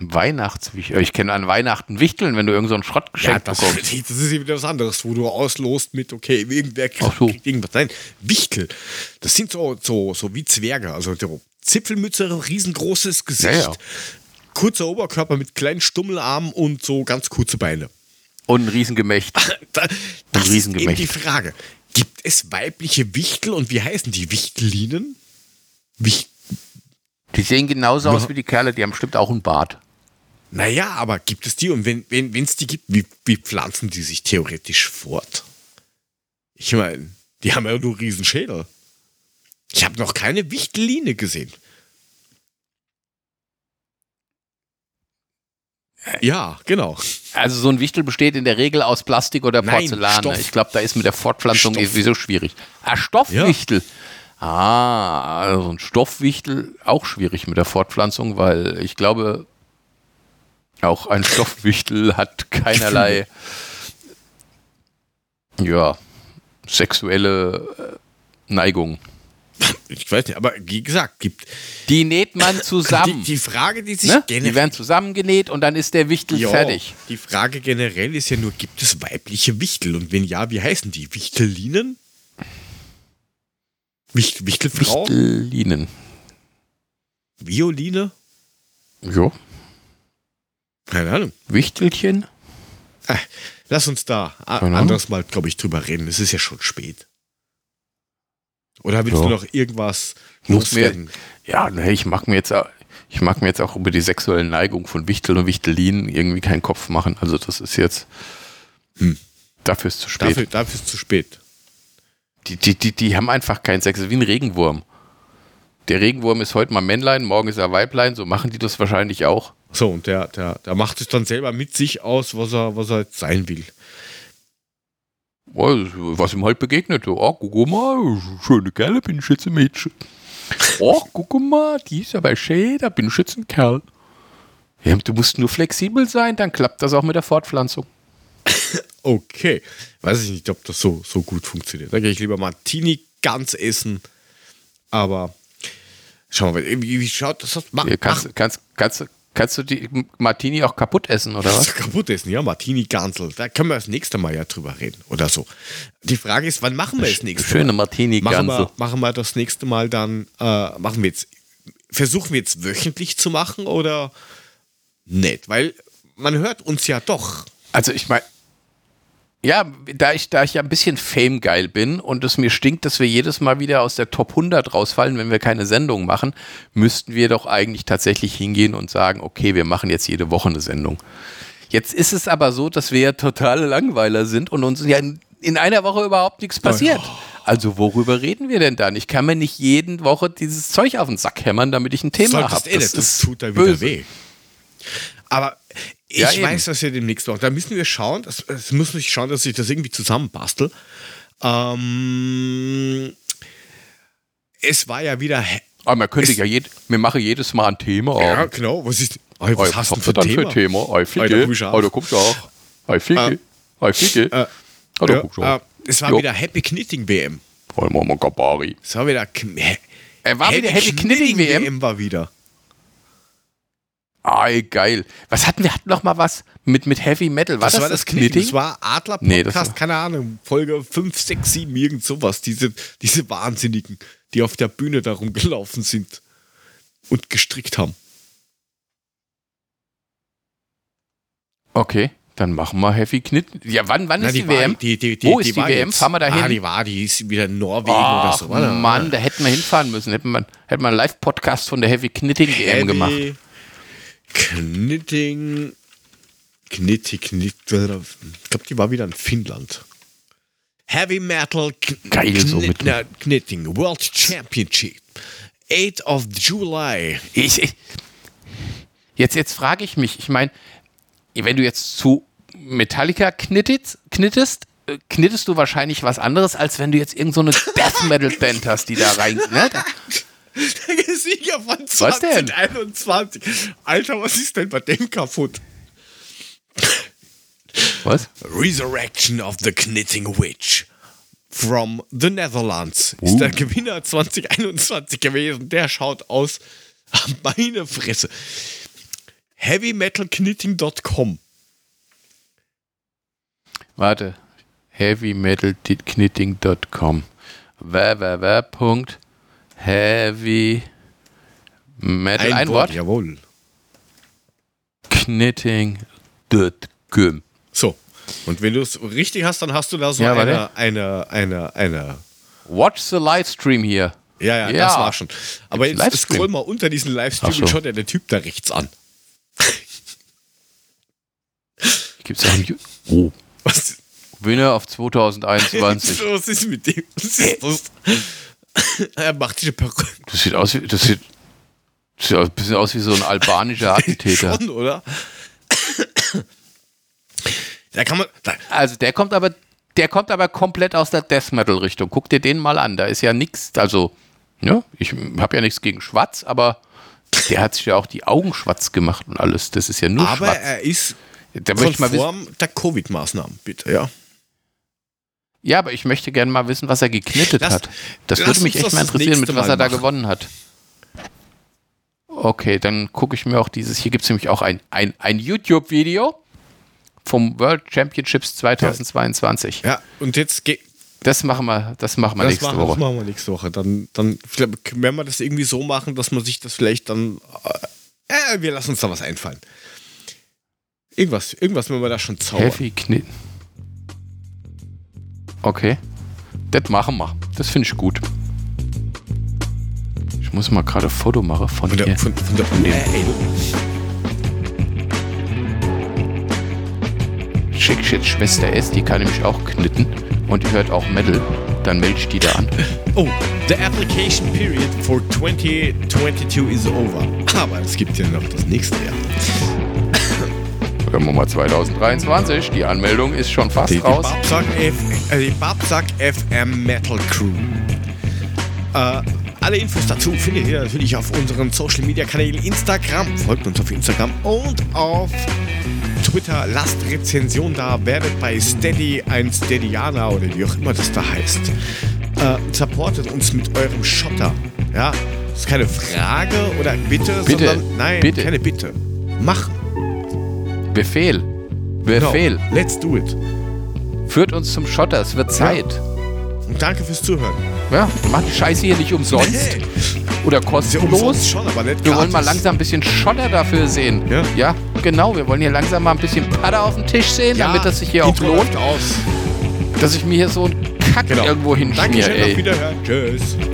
Weihnachtswichtel. Ich kenne an Weihnachten Wichteln, wenn du irgend so einen Schrott geschenkt das, bekommst. das ist wieder was anderes, wo du auslost mit, okay, irgendwer kriegt, so. kriegt irgendwas. Nein, Wichtel. Das sind so, so, so wie Zwerge. Also so Zipfelmütze, riesengroßes Gesicht. Ja, ja. Kurzer Oberkörper mit kleinen Stummelarmen und so ganz kurze Beine. Und ein Riesengemächt. Da, das ist eben Riesengemächt. die Frage. Gibt es weibliche Wichtel und wie heißen die? Wichtelinen? Wicht Die sehen genauso aus wie die Kerle, die haben bestimmt auch einen Bart. Naja, aber gibt es die? Und wenn es wenn, die gibt, wie, wie pflanzen die sich theoretisch fort? Ich meine, die haben ja nur Riesenschädel. Ich habe noch keine Wichteline gesehen. Ja, genau. Also so ein Wichtel besteht in der Regel aus Plastik oder Nein, Porzellan. Stoff. Ich glaube, da ist mit der Fortpflanzung Stoff. sowieso schwierig. Ah, Stoffwichtel. Ah, also ein Stoffwichtel auch schwierig mit der Fortpflanzung, weil ich glaube, auch ein Stoffwichtel hat keinerlei ja, sexuelle äh, Neigung. Ich weiß nicht, aber wie gesagt, gibt Die näht man zusammen. die, die Frage, die sich ne? generell Die werden zusammengenäht und dann ist der Wichtel Ja, fertig. Die Frage generell ist ja nur, gibt es weibliche Wichtel? Und wenn ja, wie heißen die? Wichtelinen? Wicht, Wichtelfrau? Wichtelinen. Violine? Jo. Keine Ahnung. Wichtelchen. Ah, lass uns da Ahnung. anderes Mal, glaube ich, drüber reden. Es ist ja schon spät. Oder willst Ja. du noch irgendwas loswerden? Ja, ne, ich mag mir jetzt auch, ich mag mir jetzt auch über die sexuelle Neigung von Wichteln und Wichtelinen irgendwie keinen Kopf machen. Also das ist jetzt Hm. dafür ist zu spät. Dafür, dafür ist es zu spät. Die, die, die, die haben einfach keinen Sex. Wie ein Regenwurm. Der Regenwurm ist heute mal Männlein, morgen ist er Weiblein. So machen die das wahrscheinlich auch. So, und der, der, der macht es dann selber mit sich aus, was er, was er jetzt sein will. Was ihm halt begegnet. Oh, guck mal, schöne Kerle, bin ich jetzt ein Mädchen. Oh, guck mal, die ist aber schön, da bin ich jetzt ein Kerl. Ja, du musst nur flexibel sein, dann klappt das auch mit der Fortpflanzung. Okay. Weiß ich nicht, ob das so, so gut funktioniert. Da gehe ich lieber Martini ganz essen. Aber schauen wir mal, wie, wie schaut das aus? Mach, Hier, kannst, kannst, kannst, kannst du die Martini auch kaputt essen, oder was? kaputt essen, ja, Martini Gansel. Da können wir das nächste Mal ja drüber reden oder so. Die Frage ist, wann machen wir das nächste Schöne Mal? Martini Machen Ganze. wir, machen wir das nächste Mal dann, äh, machen wir jetzt, versuchen wir jetzt wöchentlich zu machen oder nicht? Weil man hört uns ja doch. Also ich meine, ja, da ich, da ich ja ein bisschen Fame-geil bin und es mir stinkt, dass wir jedes Mal wieder aus der Top 100 rausfallen, wenn wir keine Sendung machen, müssten wir doch eigentlich tatsächlich hingehen und sagen, okay, wir machen jetzt jede Woche eine Sendung. Jetzt ist es aber so, dass wir ja totale Langweiler sind und uns ja in, in einer Woche überhaupt nichts passiert. Also worüber reden wir denn dann? Ich kann mir nicht jede Woche dieses Zeug auf den Sack hämmern, damit ich ein Thema habe. eh nicht, das tut da wieder weh. Aber ich Ja, weiß, dass wir demnächst noch. Da müssen wir schauen, das, das muss ich schauen, dass ich das irgendwie zusammenbastel. Ähm, es war ja wieder. Aber man könnte Es- ja, jed, wir machen jedes Mal ein Thema. Ja, Abend. genau. Was ist. Ey, was Ey, hast du für ihr dann Thema? für Thema? Ficke. guck ich auch. Oh, da guckst du auch. Ficke. Ey, Ficke. Äh, Oh, da ja, du auch. äh, es war Jo. wieder Happy Knitting WM. Wollen wir mal Gabari. Es war wieder. He- Er war wieder Happy Knitting WM. war wieder. Ey, geil. Was hatten wir? Hatten noch mal was mit, mit Heavy Metal. War das, war das Knitting? Das war Adler Podcast, Nee, war- keine Ahnung, Folge 5, 6, 7, irgend sowas. Diese, diese Wahnsinnigen, die auf der Bühne da rumgelaufen sind und gestrickt haben. okay, dann machen wir Heavy Knitting. Ja, wann, wann ist die, war- WM? Die, die, die, Wo die ist die WM? Jetzt. Fahren wir da hin? Ah, die war, die ist wieder in Norwegen oder Ach, so. oder? Mann, da hätten wir hinfahren müssen. Hätten wir, hätten wir einen Live-Podcast von der Heavy Knitting WM gemacht. Knitting. Knitti, Knitt. Ich glaube, die war wieder in Finnland. Heavy Metal Kn Geil, so mit- na, Knitting World Championship. 8th of July. Ich, ich, jetzt jetzt frage ich mich, ich meine, wenn du jetzt zu Metallica knittest, knittest äh, knittest du wahrscheinlich was anderes, als wenn du jetzt irgendeine so Death Metal Band hast, die da rein. Ne? Der Sieger von Was denn? 2021. Alter, was ist denn bei dem kaputt? was? Resurrection of the Knitting Witch. From the Netherlands ist der Gewinner 2021 gewesen. Der schaut aus. Meine Fresse. HeavyMetalKnitting.com. Warte. heavymetalknitting.com www.heavy Metal ein, Wort Jawohl. knitting.com So. Und wenn du es richtig hast, dann hast du da so Ja, eine, eine, eine, eine. Watch the Livestream hier. Ja, ja, Ja. das war schon. Aber Gibt's jetzt scroll mal unter diesen Livestream so. und schau dir der Typ da rechts an. Gibt's auch ein Ju- oh. Was, Winner auf 2021. was ist mit dem? Was ist das? er macht diese Perücke. Das sieht aus wie das sieht, das sieht ein bisschen aus wie so ein albanischer Attentäter. Schon, oder? da kann man. Da, Also der kommt aber, der kommt aber komplett aus der Death Metal Richtung. Guck dir den mal an. Da ist ja nichts. Also, ja, ich habe ja nichts gegen Schwarz, aber der hat sich ja auch die Augen schwarz gemacht und alles. Das ist ja nur aber schwarz. er ist Da möchte ich mal wissen, konform der Covid-Maßnahmen, bitte, ja. Ja, aber ich möchte gerne mal wissen, was er geknittet Lass- hat. Das würde mich echt das mal das interessieren, mit was Mal er da machen. gewonnen hat. Okay, dann gucke ich mir auch dieses. Hier gibt es nämlich auch ein, ein, ein YouTube-Video vom World Championships 2022. Ja, und jetzt geht. Das machen wir, das machen wir Das nächste machen, das Woche. machen wir nächste Woche. Dann, dann werden wir das irgendwie so machen, dass man sich das vielleicht dann. Äh, äh, wir lassen uns da was einfallen. Irgendwas, irgendwas müssen wir da schon zaubern. Heavy Knit. Okay. Das machen wir. Das finde ich gut. Ich muss mal gerade ein Foto machen von, Von hier. der, von, von der dem- URL. Schick Shit Schwester S, die kann nämlich auch knitten und die hört auch Metal. Dann melde ich die da an. Oh, the application period for 2022 is over. Aber es gibt ja noch das nächste Jahr. Wir mal 2023. Die Anmeldung ist schon fast Die, die, raus. Babsack, F, äh, die Babsack FM Metal Crew. Äh, alle Infos dazu findet ihr natürlich auf unseren Social Media Kanälen Instagram. Folgt uns auf Instagram und auf Twitter. Lasst Rezension da. Werdet bei Steady ein Steadianer oder wie auch immer das da heißt. Äh, supportet uns mit eurem Schotter. Ja, das ist keine Frage oder Bitte, Bitte, sondern nein, bitte. keine Bitte. Machen. Befehl. Genau. Befehl. Let's do it. Führt uns zum Schotter. Es wird Zeit. Und danke fürs Zuhören. Ja, macht die Scheiße hier nicht umsonst Nee. oder ja kostenlos. schon, aber nicht Wir wollen mal langsam ein bisschen Schotter dafür sehen. Ja. ja, genau. Wir wollen hier langsam mal ein bisschen Patter auf den Tisch sehen, Ja, damit das sich hier auch lohnt, aus. dass ich mir hier so einen Kack Genau. irgendwo hinschmier, auf ey. Wiederhören. Tschüss. Tschüss.